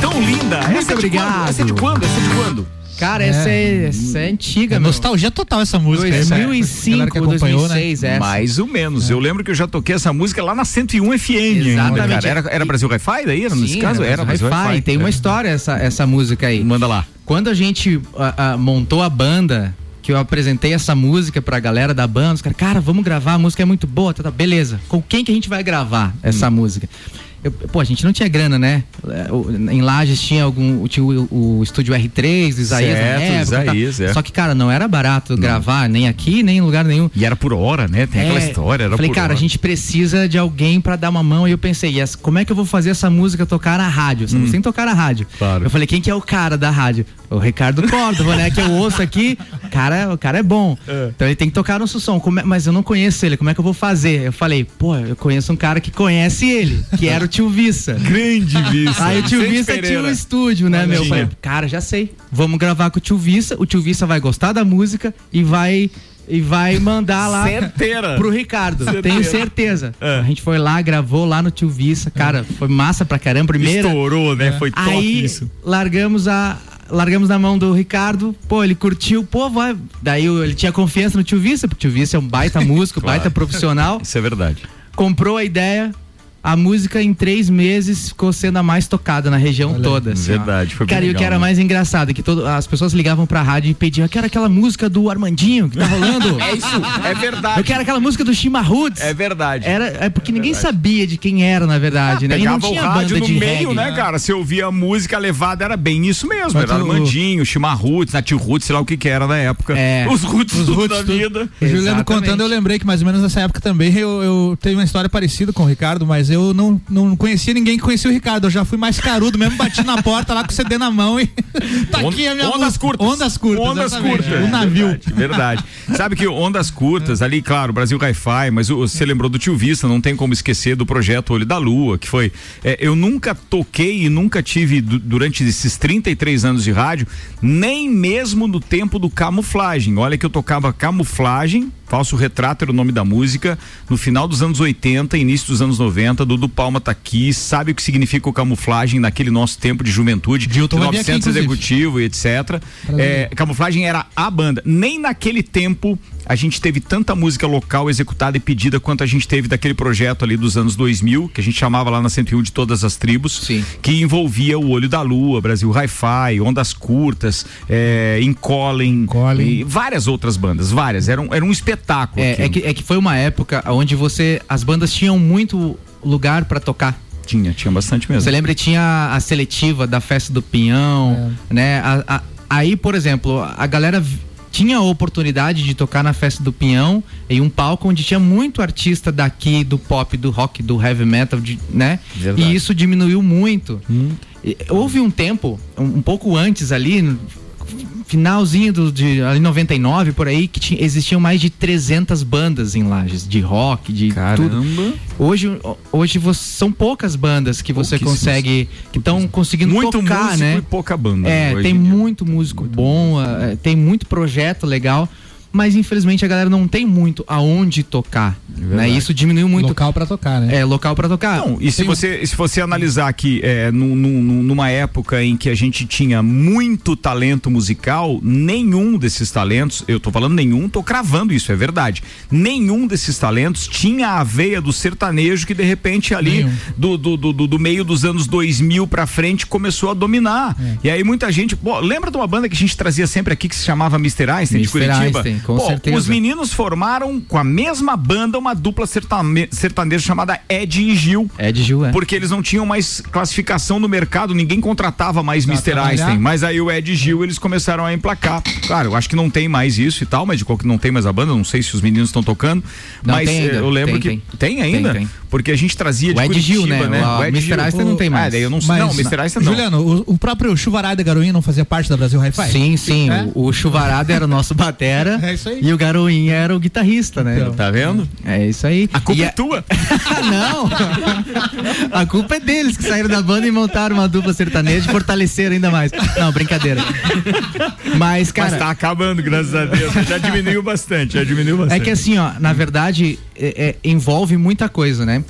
Tão linda. Muito essa é obrigado. quando? Essa é de quando? Essa é de quando? Cara, essa é, essa é antiga, É meu. nostalgia total essa música. essa é- 2005, galera que acompanhou, 2006, né? essa. Mais ou menos. Eu lembro que eu já toquei essa música lá na 101 FM. ainda, Exatamente. cara. Era, era Brasil Hi-Fi daí? Nesse Sim, caso? Era Brasil Hi-Fi. Hi-Fi. Tem uma É. história essa, essa música aí. Manda lá. Quando a gente ah, ah, montou a banda, que eu apresentei essa música pra galera da banda, os caras, cara, vamos gravar, a música é muito boa, tá, tá, beleza. Com quem que a gente vai gravar essa Hum. música? Eu- pô, a gente não tinha grana, né? É, Em Lages tinha algum. Tinha o, o estúdio R3, do Isaías Certo, época. tá? Isaías, é. Só que, cara, não era barato gravar, nem aqui, nem em lugar nenhum. E era por hora, né? Tem aquela É, história, era Falei, cara, hora. a gente precisa de alguém pra dar uma mão. E eu pensei, as- como é que eu vou fazer essa música tocar na rádio? Tem que tocar na rádio. Hum. Claro. Eu falei, quem que é o cara da rádio? O Ricardo Córdova, né? Que eu ouço aqui. Cara, o cara é bom. Então ele tem que tocar nosso som. É- mas eu não conheço ele, como é que eu vou fazer? Eu falei, pô, eu conheço um cara que conhece ele, que era o tio Vissa. Grande Vissa. Aí o tio Vicente Vissa tinha um estúdio, né, Olha meu? Falei, cara, já sei. Vamos gravar com o tio Vissa. O tio Vissa vai gostar da música e vai. E vai mandar lá Certeira. pro Ricardo. Certeira. Tenho certeza. É. A gente foi lá, gravou lá no tio Vissa. Cara, foi massa pra caramba. Primeira. Estourou, né? Foi top Aí isso. largamos a. Largamos na mão do Ricardo, pô, ele curtiu, pô, vai. Daí ele tinha confiança no tio Vissa, porque o tio Vissa é um baita músico, Claro. baita profissional. Isso é verdade. Comprou a ideia, a música em três meses ficou sendo a mais tocada na região toda. assim, ó. Verdade, foi bem Cara, e o legal, que era né? mais engraçado, é que todo, as pessoas ligavam pra rádio e pediam, eu quero aquela música do Armandinho que tá rolando. É isso, é verdade. Eu quero aquela música do Shima Roots. É verdade. Era, é porque ninguém sabia de quem era, na verdade, né? E não Pegava o tinha rádio banda no de meio, reggae. né, cara? Você ouvia a música levada, era bem isso mesmo. Mas era tu- Armandinho, Chimarruts, Nati Roots, sei lá o que que era na época. É. Os Roots, Os roots, da vida. O Juliano contando, eu lembrei que mais ou menos nessa época também eu, eu tenho uma história parecida com o Ricardo, mas eu não, não conhecia ninguém que conhecia o Ricardo. Eu já fui mais carudo mesmo, bati na porta lá com o CD na mão e tá aqui a minha Ondas música. curtas. Ondas curtas. Ondas curtas. O navio. Verdade, verdade. Sabe que ondas curtas, ali, claro, Brasil Hi-Fi, mas você lembrou do Tio Vista, não tem como esquecer do projeto Olho da Lua, que foi. é, eu nunca toquei e nunca tive, du- durante esses 33 anos de rádio, nem mesmo no tempo do camuflagem. Olha que eu tocava camuflagem. Falso Retrato era o nome da música. No final dos anos 80, início dos anos 90, Dudu Palma tá aqui, sabe o que significa o camuflagem naquele nosso tempo de juventude, Dilton de vai vir aqui, 900 inclusive. executivo e etc. É, camuflagem era a banda. Nem naquele tempo a gente teve tanta música local executada e pedida quanto a gente teve daquele projeto ali dos anos 2000, que a gente chamava lá na 101 de todas as tribos, que envolvia o Olho da Lua, Brasil Hi-Fi, Ondas Curtas, é, Encolem e várias outras bandas, várias. Era um, era um espetáculo. É, é aquilo. que, é que foi uma época onde você. As bandas tinham muito lugar pra tocar. Tinha, tinha bastante mesmo. Você lembra, tinha a seletiva da festa do Pinhão, né? A- a- aí, por exemplo, a galera tinha a oportunidade de tocar na festa do Pinhão em um palco onde tinha muito artista daqui do pop, do rock, do heavy metal, de- né? Verdade. E isso diminuiu muito. E Houve um tempo, um, pouco antes ali, finalzinho do, de ali 99 por aí, que tinha, existiam mais de 300 bandas em Lages, de rock, de tudo. Hoje, hoje você- são poucas bandas que você consegue, que estão conseguindo Muito tocar, músico né? e pouca banda, É, hoje tem em dia. muito músico bom, é, tem muito projeto legal. Mas infelizmente a galera não tem muito aonde tocar. né? verdade. Isso diminuiu muito. Local pra tocar, né? É, local pra tocar. Não, e se um- você, se você analisar aqui, é, num- num- numa época em que a gente tinha muito talento musical, nenhum desses talentos, eu tô falando nenhum, tô cravando isso, é verdade. Nenhum desses talentos tinha a veia do sertanejo que de repente ali do, do, do, do- do meio dos anos 2000 pra frente começou a dominar. É. E aí muita gente, pô, lembra de uma banda que a gente trazia sempre aqui que se chamava Mr. Einstein de. Curitiba? Einstein, com Pô, certeza. Os meninos formaram com a mesma banda uma dupla sertaneja chamada Ed e Gil. Ed e Gil, é. Porque eles não tinham mais classificação no mercado, ninguém contratava mais Pra Mr. Einstein. Mas aí o Ed e Gil eles começaram a emplacar. Claro, eu acho que não tem mais isso e tal, mas de qualquer não tem mais a banda, não sei se os meninos estão tocando. Não, mas eh, eu lembro tem, que. tem. Tem, ainda? Tem, tem. Porque a gente trazia de O Ed Curitiba, Gil, né? né? O- O Ed Mr. Einstein não tem mais. Ah, daí eu não sei. Não, Mr. Einstein não. Juliano, o, o próprio Chuvarada Garoinha não fazia parte da Brasil Hi-Fi? Sim, sim. É? O, o Chuvarada era o nosso batera. É isso aí. E o Garoinha era o guitarrista, né? Então. Tá vendo? É isso aí. A culpa E é tua. não! A culpa é deles que saíram da banda e montaram uma dupla sertaneja e fortaleceram ainda mais. Não, brincadeira. Mas, cara. Mas tá acabando, graças a Deus. Já diminuiu bastante, já diminuiu É bastante. que assim, ó, na verdade, é- é, envolve muita coisa, né?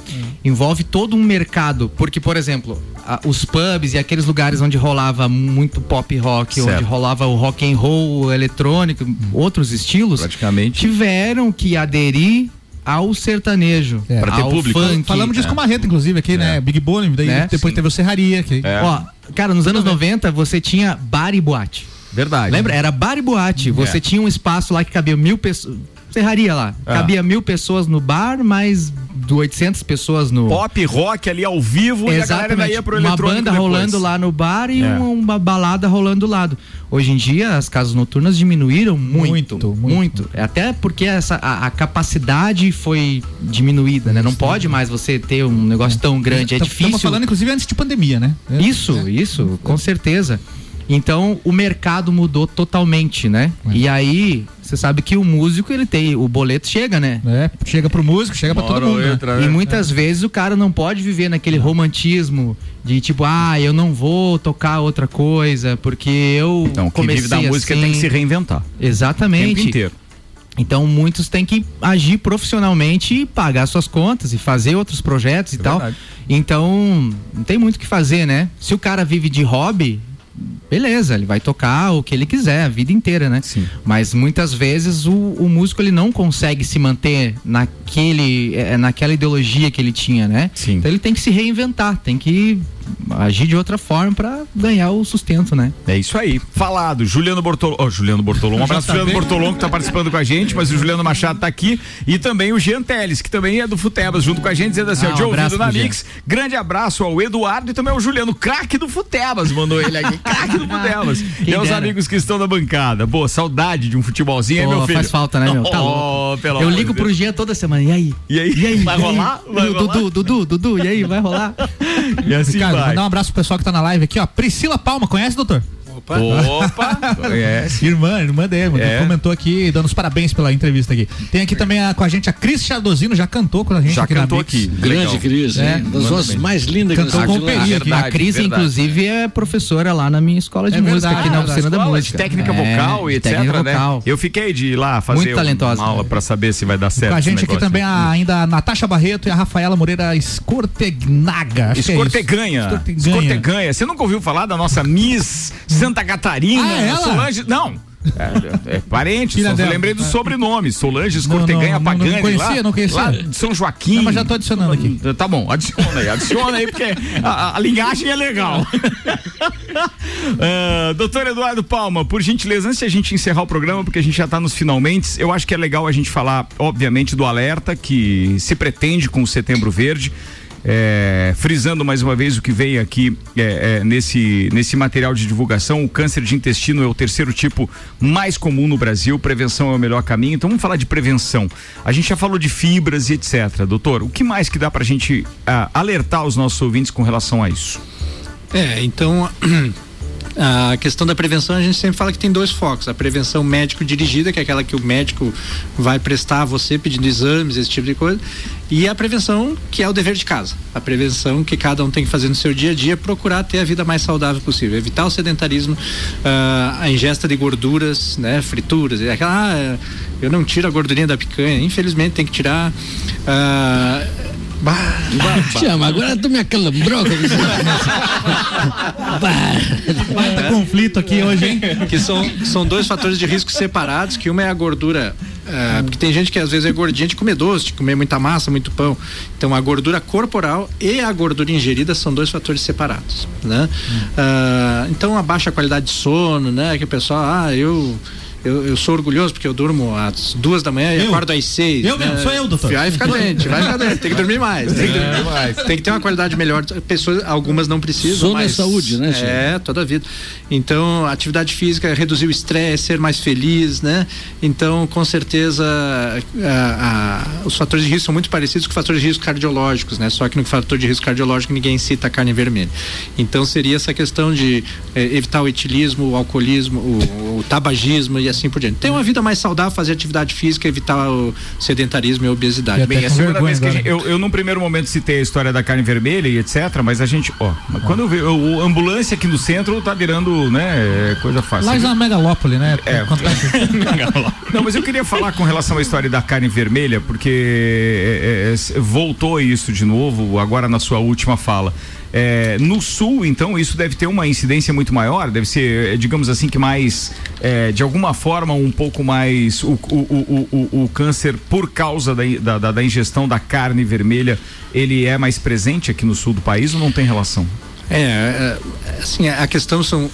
Envolve todo um mercado. Porque, por exemplo, a- os pubs e aqueles lugares onde rolava muito pop rock, Certo. onde rolava o rock and roll, o eletrônico, outros estilos, praticamente tiveram que aderir ao sertanejo, É. Pra ter ao público. funk. Falamos disso com o Marreta, inclusive, aqui, né? Big Bone, daí Né? depois Sim. teve o Serraria. Que... É. Ó, cara, nos anos 90 você tinha bar e boate. Verdade. Lembra? Era bar e boate. Você É. tinha um espaço lá que cabia mil pessoas. Serraria lá. Ah. Cabia mil pessoas no bar, mais 800 pessoas no. Pop, rock ali ao vivo e a galera ainda ia pro uma banda depois. rolando lá no bar e É. uma, balada rolando do lado. Hoje em dia as casas noturnas diminuíram muito, muito. É Até porque essa a, a capacidade foi diminuída, né? Não pode mais você ter um negócio tão grande, é Tam- difícil. Estamos falando, inclusive, antes de pandemia, né? Isso, isso, com certeza. Então o mercado mudou totalmente, né? E aí, você sabe que o músico, ele tem, o boleto chega, né? É, chega pro músico, chega pra todo mundo. né? E muitas vezes o cara não pode viver naquele romantismo de tipo, ah, eu não vou tocar outra coisa porque eu Então, comecei vive da música assim. tem que se reinventar. Exatamente. O tempo inteiro. Então muitos têm que agir profissionalmente e pagar suas contas e fazer outros projetos e tal. verdade. Então não tem muito o que fazer, né? Se o cara vive de hobby, beleza, ele vai tocar o que ele quiser a vida inteira, né? Sim. Mas muitas vezes o, o músico ele não consegue se manter naquele, eh, naquela ideologia que ele tinha, né? Sim. Então ele tem que se reinventar, tem que agir de outra forma para ganhar o sustento, né? É isso aí. Falado. Juliano Bortolom. Ó, Juliano Bortolom. Um abraço pro Juliano Bortolom que tá participando com a gente, mas o Juliano Machado tá aqui. E também o Jean Teles, que também é do Futebas, junto com a gente, dizendo assim, Ah, ó, um de ouvido na Jean. Mix. Grande abraço ao Eduardo e também ao Juliano, craque do Futebas, mandou ele aqui. craque do Futebas. E aos dera. amigos que estão na bancada. Boa, saudade de um futebolzinho, Pô, meu filho? faz falta, né, meu? Tá Oh, Eu amor ligo Deus. pro Jean toda semana. E aí? E aí? E aí? Vai E aí? rolar? Vai Dudu, rolar? Dudu, Dudu, Dudu, e aí? Vai rolar? E assim vai. Mandar um abraço pro pessoal que tá na live aqui, ó. Priscila Palma, conhece, doutor? Opa. Opa, conhece. Irmã, irmã dele, É. comentou aqui, dando os parabéns pela entrevista aqui. Tem aqui também a- com a gente a Cris Chardozino, já cantou com a gente Já aqui cantou na Mix. aqui. Grande. Cris, É, das vozes mais lindas que Cantou com o. Peri. A Cris, verdade. inclusive, é professora lá na minha escola de É música, verdade, aqui na é oficina da música. de técnica É, vocal e de etc, técnica né? vocal. Eu fiquei de ir lá fazer Muito talentosa. uma aula pra saber se vai dar certo. Com a gente aqui também a- ainda a Natasha Barreto e a Rafaela Moreira Escortegnaga. é. Escorteganha. Escorteganha. Você nunca ouviu falar da nossa Miss Santa Catarina? Ah, é? Solange. Não. É, é parente, Filha só dela. lembrei do sobrenome. Solange Escorteganha não, não, Pagani. conhecia, lá, não conhecia. Lá de São Joaquim. Não, mas já tô adicionando aqui. Tá bom, adiciona aí, adiciona aí, porque a, a- linhagem é legal. Ah, doutor Eduardo Palma, por gentileza, antes de a gente encerrar o programa, porque a gente já está nos finalmente, eu acho que é legal a gente falar, obviamente, do alerta que se pretende com o Setembro Verde. É, frisando mais uma vez o que veio aqui é, é, nesse, nesse material de divulgação, o câncer de intestino é o terceiro tipo mais comum no Brasil, prevenção é o melhor caminho. Então vamos falar de prevenção. A gente já falou de fibras e etc. Doutor, o que mais que dá pra gente ah, alertar os nossos ouvintes com relação a isso? É, então a questão da prevenção a gente sempre fala que tem dois focos. A prevenção médico dirigida, que é aquela que o médico vai prestar a você pedindo exames, esse tipo de coisa, e a prevenção que é o dever de casa. A prevenção que cada um tem que fazer no seu dia a dia, procurar ter a vida mais saudável possível, evitar o sedentarismo, ah, a ingesta de gorduras, né, frituras, é aquela, ah, eu não tiro a gordurinha da picanha, infelizmente tem que tirar. ah, bah, Chama, agora tu me acalambrou. Baita conflito aqui hoje, hein? que são, são dois fatores de risco separados, que uma é a gordura, ah, porque tem gente que às vezes é gordinha de comer doce, de comer muita massa, muito pão. Então a gordura corporal e a gordura ingerida são dois fatores separados, né? Ah, então a baixa qualidade de sono, né? Que o pessoal, ah, eu eu, eu sou orgulhoso porque eu durmo às duas da manhã e Eu? acordo às seis. Eu né? mesmo, sou eu, doutor. Vai ficar doente, vai ficar doente. Tem que dormir mais. Tem que dormir mais. Tem que ter uma qualidade melhor. Pessoas, algumas não precisam. Sono é mas saúde, né, Chico? É, toda a vida. Então, atividade física, reduzir o estresse, ser mais feliz, né? Então, com certeza, a- a- os fatores de risco são muito parecidos com fatores de risco cardiológicos, né? Só que no fator de risco cardiológico ninguém cita a carne vermelha. Então, seria essa questão de eh, evitar o etilismo, o alcoolismo, o, o tabagismo e assim por diante. Ter uma vida mais saudável, fazer atividade física, evitar o sedentarismo e a obesidade. Bem, é a segunda vez que a gente, eu, eu num primeiro momento citei a história da carne vermelha e etc, mas a gente, ó, mas quando eu vi, o, ambulância aqui no centro tá virando, né, é, coisa fácil. Lá na Megalópole, né? É. Não, mas eu queria falar com relação à história da carne vermelha, porque é, é, é, voltou isso de novo agora na sua última fala. É, no sul, então, isso deve ter uma incidência muito maior, deve ser, é, digamos assim, que mais, é, de alguma forma, um pouco mais o, o, o, o, câncer por causa da- da, da ingestão da carne vermelha, ele é mais presente aqui no sul do país ou não tem relação? É, é, assim, a questão são,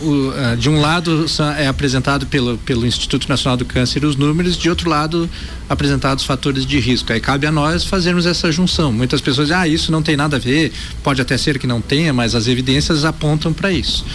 de um lado é apresentado pelo, pelo Instituto Nacional do Câncer os números, de outro lado apresentados os fatores de risco. Aí cabe a nós fazermos essa junção. Muitas pessoas dizem, ah, isso não tem nada a ver, pode até ser que não tenha, mas as evidências apontam para isso,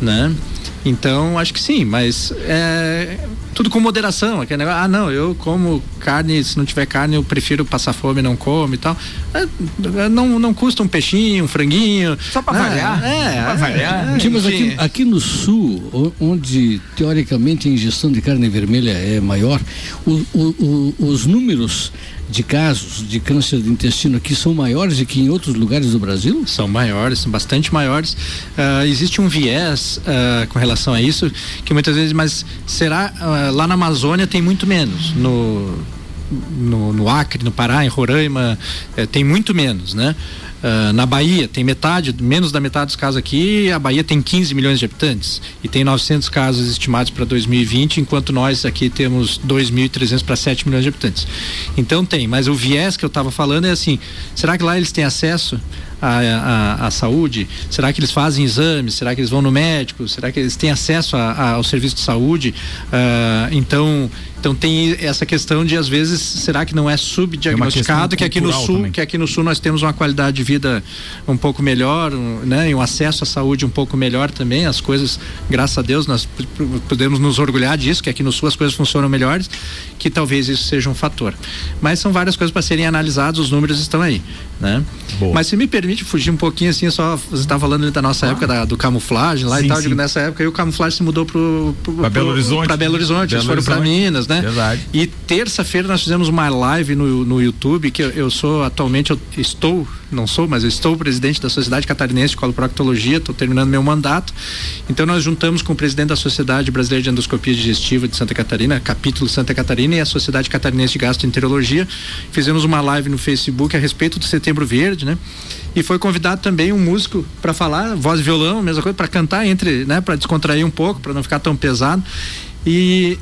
né? Então, acho que sim, mas é tudo com moderação. Aquele negócio, ah, não, eu como carne, se não tiver carne, eu prefiro passar fome e não como e tal. É, não, não custa um peixinho, um franguinho. Só pra variar. É, Pra variar. Sim, mas enfim. aqui, aqui no sul, onde teoricamente a ingestão de carne vermelha é maior, o- o- o- os números de casos de câncer de intestino aqui são maiores do que em outros lugares do Brasil? São maiores, são bastante maiores. Ah, existe um viés ah, com relação a isso, que muitas vezes, mas será ah, lá na Amazônia tem muito menos. No, no, no Acre, no Pará, em Roraima, eh, tem muito menos, né? Ah, na Bahia tem metade, menos da metade dos casos aqui, a Bahia tem 15 milhões de habitantes e tem 900 casos estimados para 2020, enquanto nós aqui temos 2.300 para 7 milhões de habitantes. Então tem, mas o viés que eu estava falando é assim: será que lá eles têm acesso à, à, à saúde? Será que eles fazem exames? Será que eles vão no médico? Será que eles têm acesso a- a- ao serviço de saúde? Ah, então, então tem essa questão de às vezes será que não é subdiagnosticado que aqui no sul também. que aqui no sul nós temos uma qualidade de vida um pouco melhor, um, né, e um acesso à saúde um pouco melhor também. As coisas, graças a Deus, nós podemos nos orgulhar disso, que aqui no sul as coisas funcionam melhores, que talvez isso seja um fator. Mas são várias coisas para serem analisadas, os números estão aí, né? Mas se me permite fugir um pouquinho assim, só você está falando ali da nossa época da- do camuflagem lá Sim, e tal, sim. digo, nessa época aí o camuflagem se mudou pro, pro, Pra Belo pro- Horizonte. pra Belo Horizonte, eles Belo foram para. Minas, né? Verdade. E terça-feira nós fizemos uma live no, no YouTube, que eu, eu sou atualmente, eu estou, não sou, mas eu estou presidente da Sociedade Catarinense de Coloproctologia, estou terminando meu mandato. Então nós juntamos com o presidente da Sociedade Brasileira de Endoscopia Digestiva de Santa Catarina, capítulo Santa Catarina, e a Sociedade Catarinense de Gastroenterologia. Fizemos uma live no Facebook a respeito do Setembro Verde, né? E foi convidado também um músico para falar, voz e violão, mesma coisa, para cantar entre, né, para descontrair um pouco, para não ficar tão pesado. E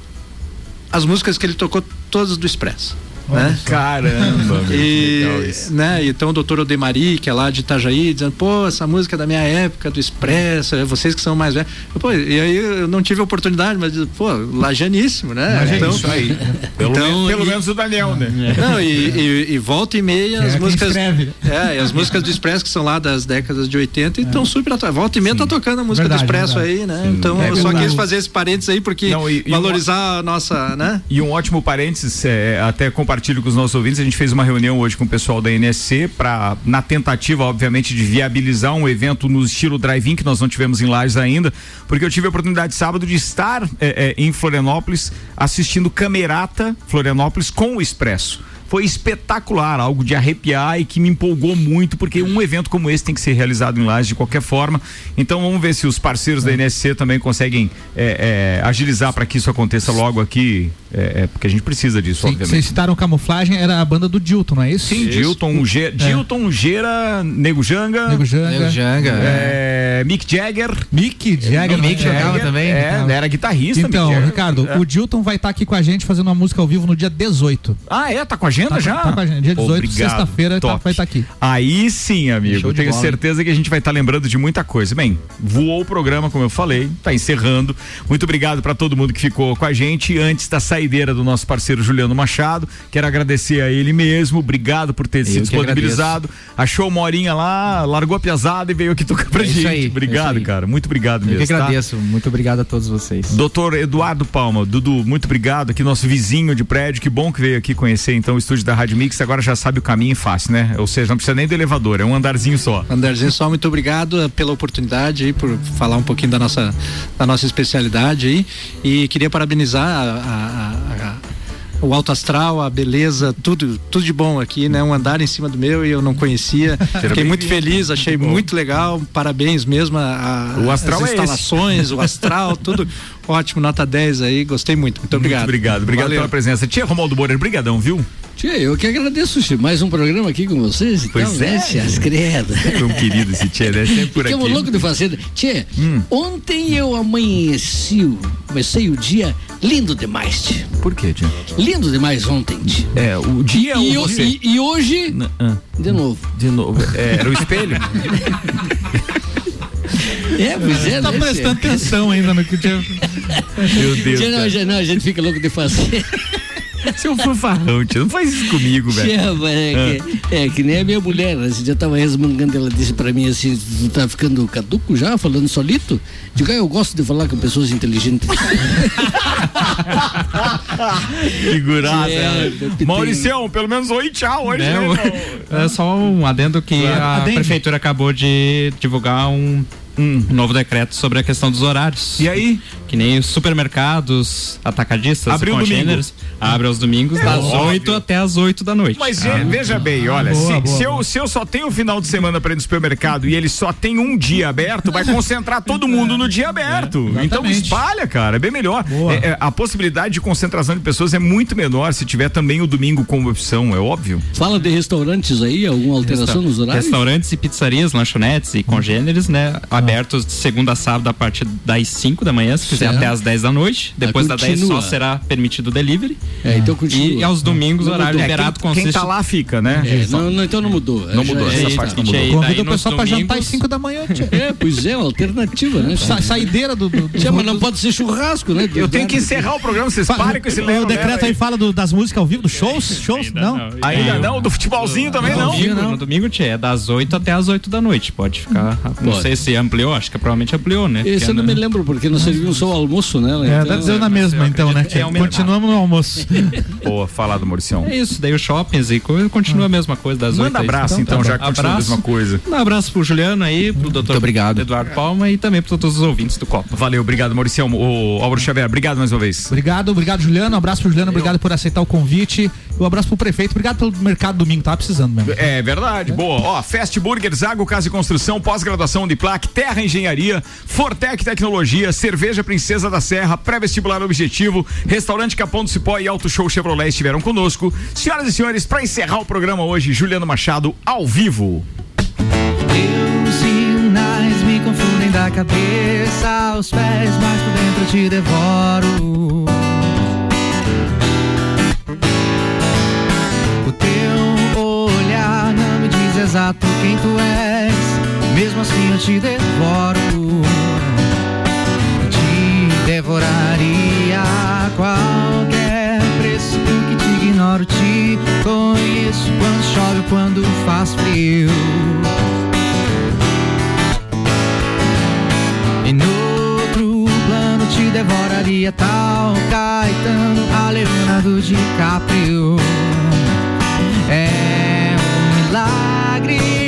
as músicas que ele tocou todas do Expresso. Né? Caramba, meu, E, né, então o doutor Odemari, que é lá de Itajaí, dizendo, pô, essa música é da minha época, do Expresso, é vocês que são mais velhos. Pô, e aí eu não tive a oportunidade, mas, pô, lajaníssimo, né? Mas é então, isso aí. Pelo, então, menos, pelo e- menos o Daniel, né? não, e, e- e volta e meia as quem músicas. É, e as músicas do Expresso que são lá das décadas de 80 e estão super atuais. Volta e meia tá tocando a música Verdade, do Expresso verdade. aí, né? Sim. Então É eu só quis fazer esse parênteses aí porque Não, e- e valorizar a nossa, né? E um ótimo parênteses, é, até compartilho com os nossos ouvintes, a gente fez uma reunião hoje com o pessoal da NSC para na tentativa, obviamente, de viabilizar um evento no estilo drive-in que nós não tivemos em Lages ainda, porque eu tive a oportunidade sábado de estar é, é, em Florianópolis assistindo Camerata Florianópolis com o Expresso. Foi espetacular, algo de arrepiar e que me empolgou muito, porque um evento como esse tem que ser realizado em Lages de qualquer forma. Então vamos ver se os parceiros da NSC também conseguem é, é, agilizar para que isso aconteça logo aqui, é, é, porque a gente precisa disso, Sim, obviamente. Vocês citaram camuflagem, era a banda do Dilton, não é isso? Sim, Dilton, Ge Dilton, Gera, Nego Janga. Nego Janga. Nego Janga, é, Mick Jagger. Mick Jagger. Mick? Jagger também. É, era guitarrista. Então, Mick Jagger. Ricardo, É. o Dilton vai estar aqui com a gente fazendo uma música ao vivo no dia 18. Ah, é? Tá com a agenda Tá- já? tá com a agenda. Dia 18, Obrigado, sexta-feira, tá- vai estar aqui. Aí sim, amigo. Tenho bola. certeza que a gente vai estar lembrando de muita coisa. Bem, voou o programa, como eu falei, tá encerrando. Muito obrigado para todo mundo que ficou com a gente. Antes da saideira do nosso parceiro Juliano Machado, quero agradecer a ele mesmo. Obrigado por ter se que disponibilizado. Achou uma horinha lá, largou a piazada e veio aqui tocar pra É gente. aí, é obrigado, aí. cara. Muito obrigado Eu mesmo. que tá? agradeço. Muito obrigado a todos vocês. Doutor Eduardo Palma, Dudu, muito obrigado. Aqui, nosso vizinho de prédio. Que bom que veio aqui conhecer então o estúdio da Rádio Mix. Agora já sabe o caminho fácil, né? Ou seja, não precisa nem do elevador, é um andarzinho só. Andarzinho só, muito obrigado eh, pela oportunidade aí, por falar um pouquinho da nossa, da nossa especialidade aí. E queria parabenizar a- a- a- o alto astral, a beleza, tudo, tudo de bom aqui, né? Um andar em cima do meu e eu não conhecia. Fiquei muito feliz, achei muito legal. Parabéns mesmo a, a- O astral as é instalações, o astral, tudo ótimo, nota 10 aí, gostei muito. Muito obrigado. Muito obrigado, obrigado Valeu. pela presença. Tia Romualdo Borer, brigadão, viu? Tia, eu que agradeço. Mais um programa aqui com vocês e Pois tal, é. né, tia? As credas. Sempre um querido esse tia, né? Sempre por Ficamos aqui. loucos de fazer. Tia, Hum. ontem eu amanheci, comecei o dia lindo demais, tia. Por quê, tia? Lindo demais ontem, tia. É, o dia e, o- você? e- e hoje, Ah, de novo. de novo. É, era o espelho? É, pois é, Tá né, prestando Tchê? atenção ainda no que Tchê- Meu Deus. Não, não, a gente fica louco de fazer. Seu fanfarrão, tio. Não faz isso comigo, velho. Tchê, mas é, que, é que nem a minha mulher, né? esse dia tava resmungando, ela disse pra mim assim, tu tá ficando caduco já, falando solito? Digo, ah, eu gosto de falar com pessoas inteligentes. Figurada. É, ela. Mauricião, pelo menos oi, tchau hoje. Né, né? É só um adendo que Claro. a Adendo. prefeitura acabou de divulgar um, um novo decreto sobre a questão dos horários. E aí? Que nem os supermercados, atacadistas, Abriu congêneres, abrem aos domingos É das óbvio. 8 até as 8 da noite. Mas Ah. ve- veja bem, olha, Boa, se, boa, se boa. Eu, se eu só tenho o final de semana para ir no supermercado e ele só tem um dia aberto, vai concentrar todo mundo no dia aberto. então espalha, cara, é bem melhor. É, é, a possibilidade de concentração de pessoas é muito menor se tiver também o domingo como opção, é óbvio. Fala de restaurantes aí, alguma alteração nos horários? Restaurantes e pizzarias, lanchonetes e congêneres, né? Abertos de segunda a sábado a partir das 5 da manhã, se quiser Certo. até às 10 da noite. Depois Ah, das 10 só será permitido delivery. É, então continua. E aos domingos o horário mudou. liberado É, quem- consiste... Quem tá lá fica, né? É, não, não, então não mudou. Não mudou, Já- essa é, parte não tá. mudou. Convida o pessoal pra jantar às domingos- 5 da manhã. É, pois é, uma alternativa, né? Sa saideira do. do, do Tchê, mas não pode ser churrasco, né? Eu tenho que encerrar o programa, vocês parem com esse O lero decreto aí fala das músicas ao vivo, dos shows? Shows? Não. Ainda É. não, do futebolzinho também não. Domingo, No domingo, tia, é das 8 até as 8 da noite. Pode ficar. Não sei se ampliou, acho que provavelmente ampliou, né? Esse eu não me lembro, porque não serviu só o almoço, né? É, deve ser na mesma então, né? é. Continuamos no almoço. Boa, falado, Mauricião. É isso, daí os shoppings e co- continua a mesma coisa das Manda 8 aí. abraço, então, tá já que continua a mesma coisa. Um abraço pro Juliano aí, pro doutor obrigado. Eduardo Palma e também pro todos os ouvintes do Copa. Valeu, obrigado, Mauricião. O Álvaro Xavier, obrigado mais uma vez. Obrigado, obrigado, Juliano. Um abraço pro Juliano, obrigado por aceitar o convite. Um abraço pro prefeito, obrigado pelo mercado domingo, tava precisando mesmo. É verdade, boa. Ó, Fast Burger, Zago Casa e Construção, pós-graduação de plaque, Terra Engenharia, Fortec Tecnologia, Cerveja Princesa da Serra, pré-vestibular objetivo, Restaurante Capão do Cipó e Auto Show Chevrolet estiveram conosco. Senhoras e senhores, para encerrar o programa hoje, Juliano Machado ao vivo. Sinais me confundem da cabeça aos pés, mas por dentro eu te devoro. O teu olhar não me diz exato quem tu és, mesmo assim eu te devoro. Te devoraria a qualquer preço que te ignoro, te conheço quando chove, quando faz frio. E no outro plano te devoraria tal Caetano, a Leonardo DiCaprio. É um milagre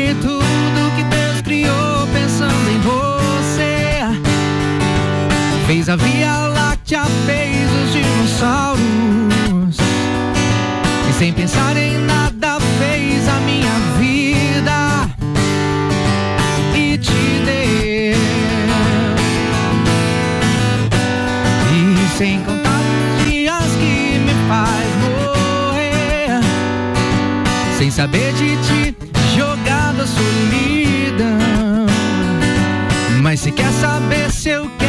Fez a Via Láctea, fez os dinossauros. E sem pensar em nada fez a minha vida e te deu. E sem contar os dias que me faz morrer, sem saber de ti, jogado a solidão. Mas se quer saber se eu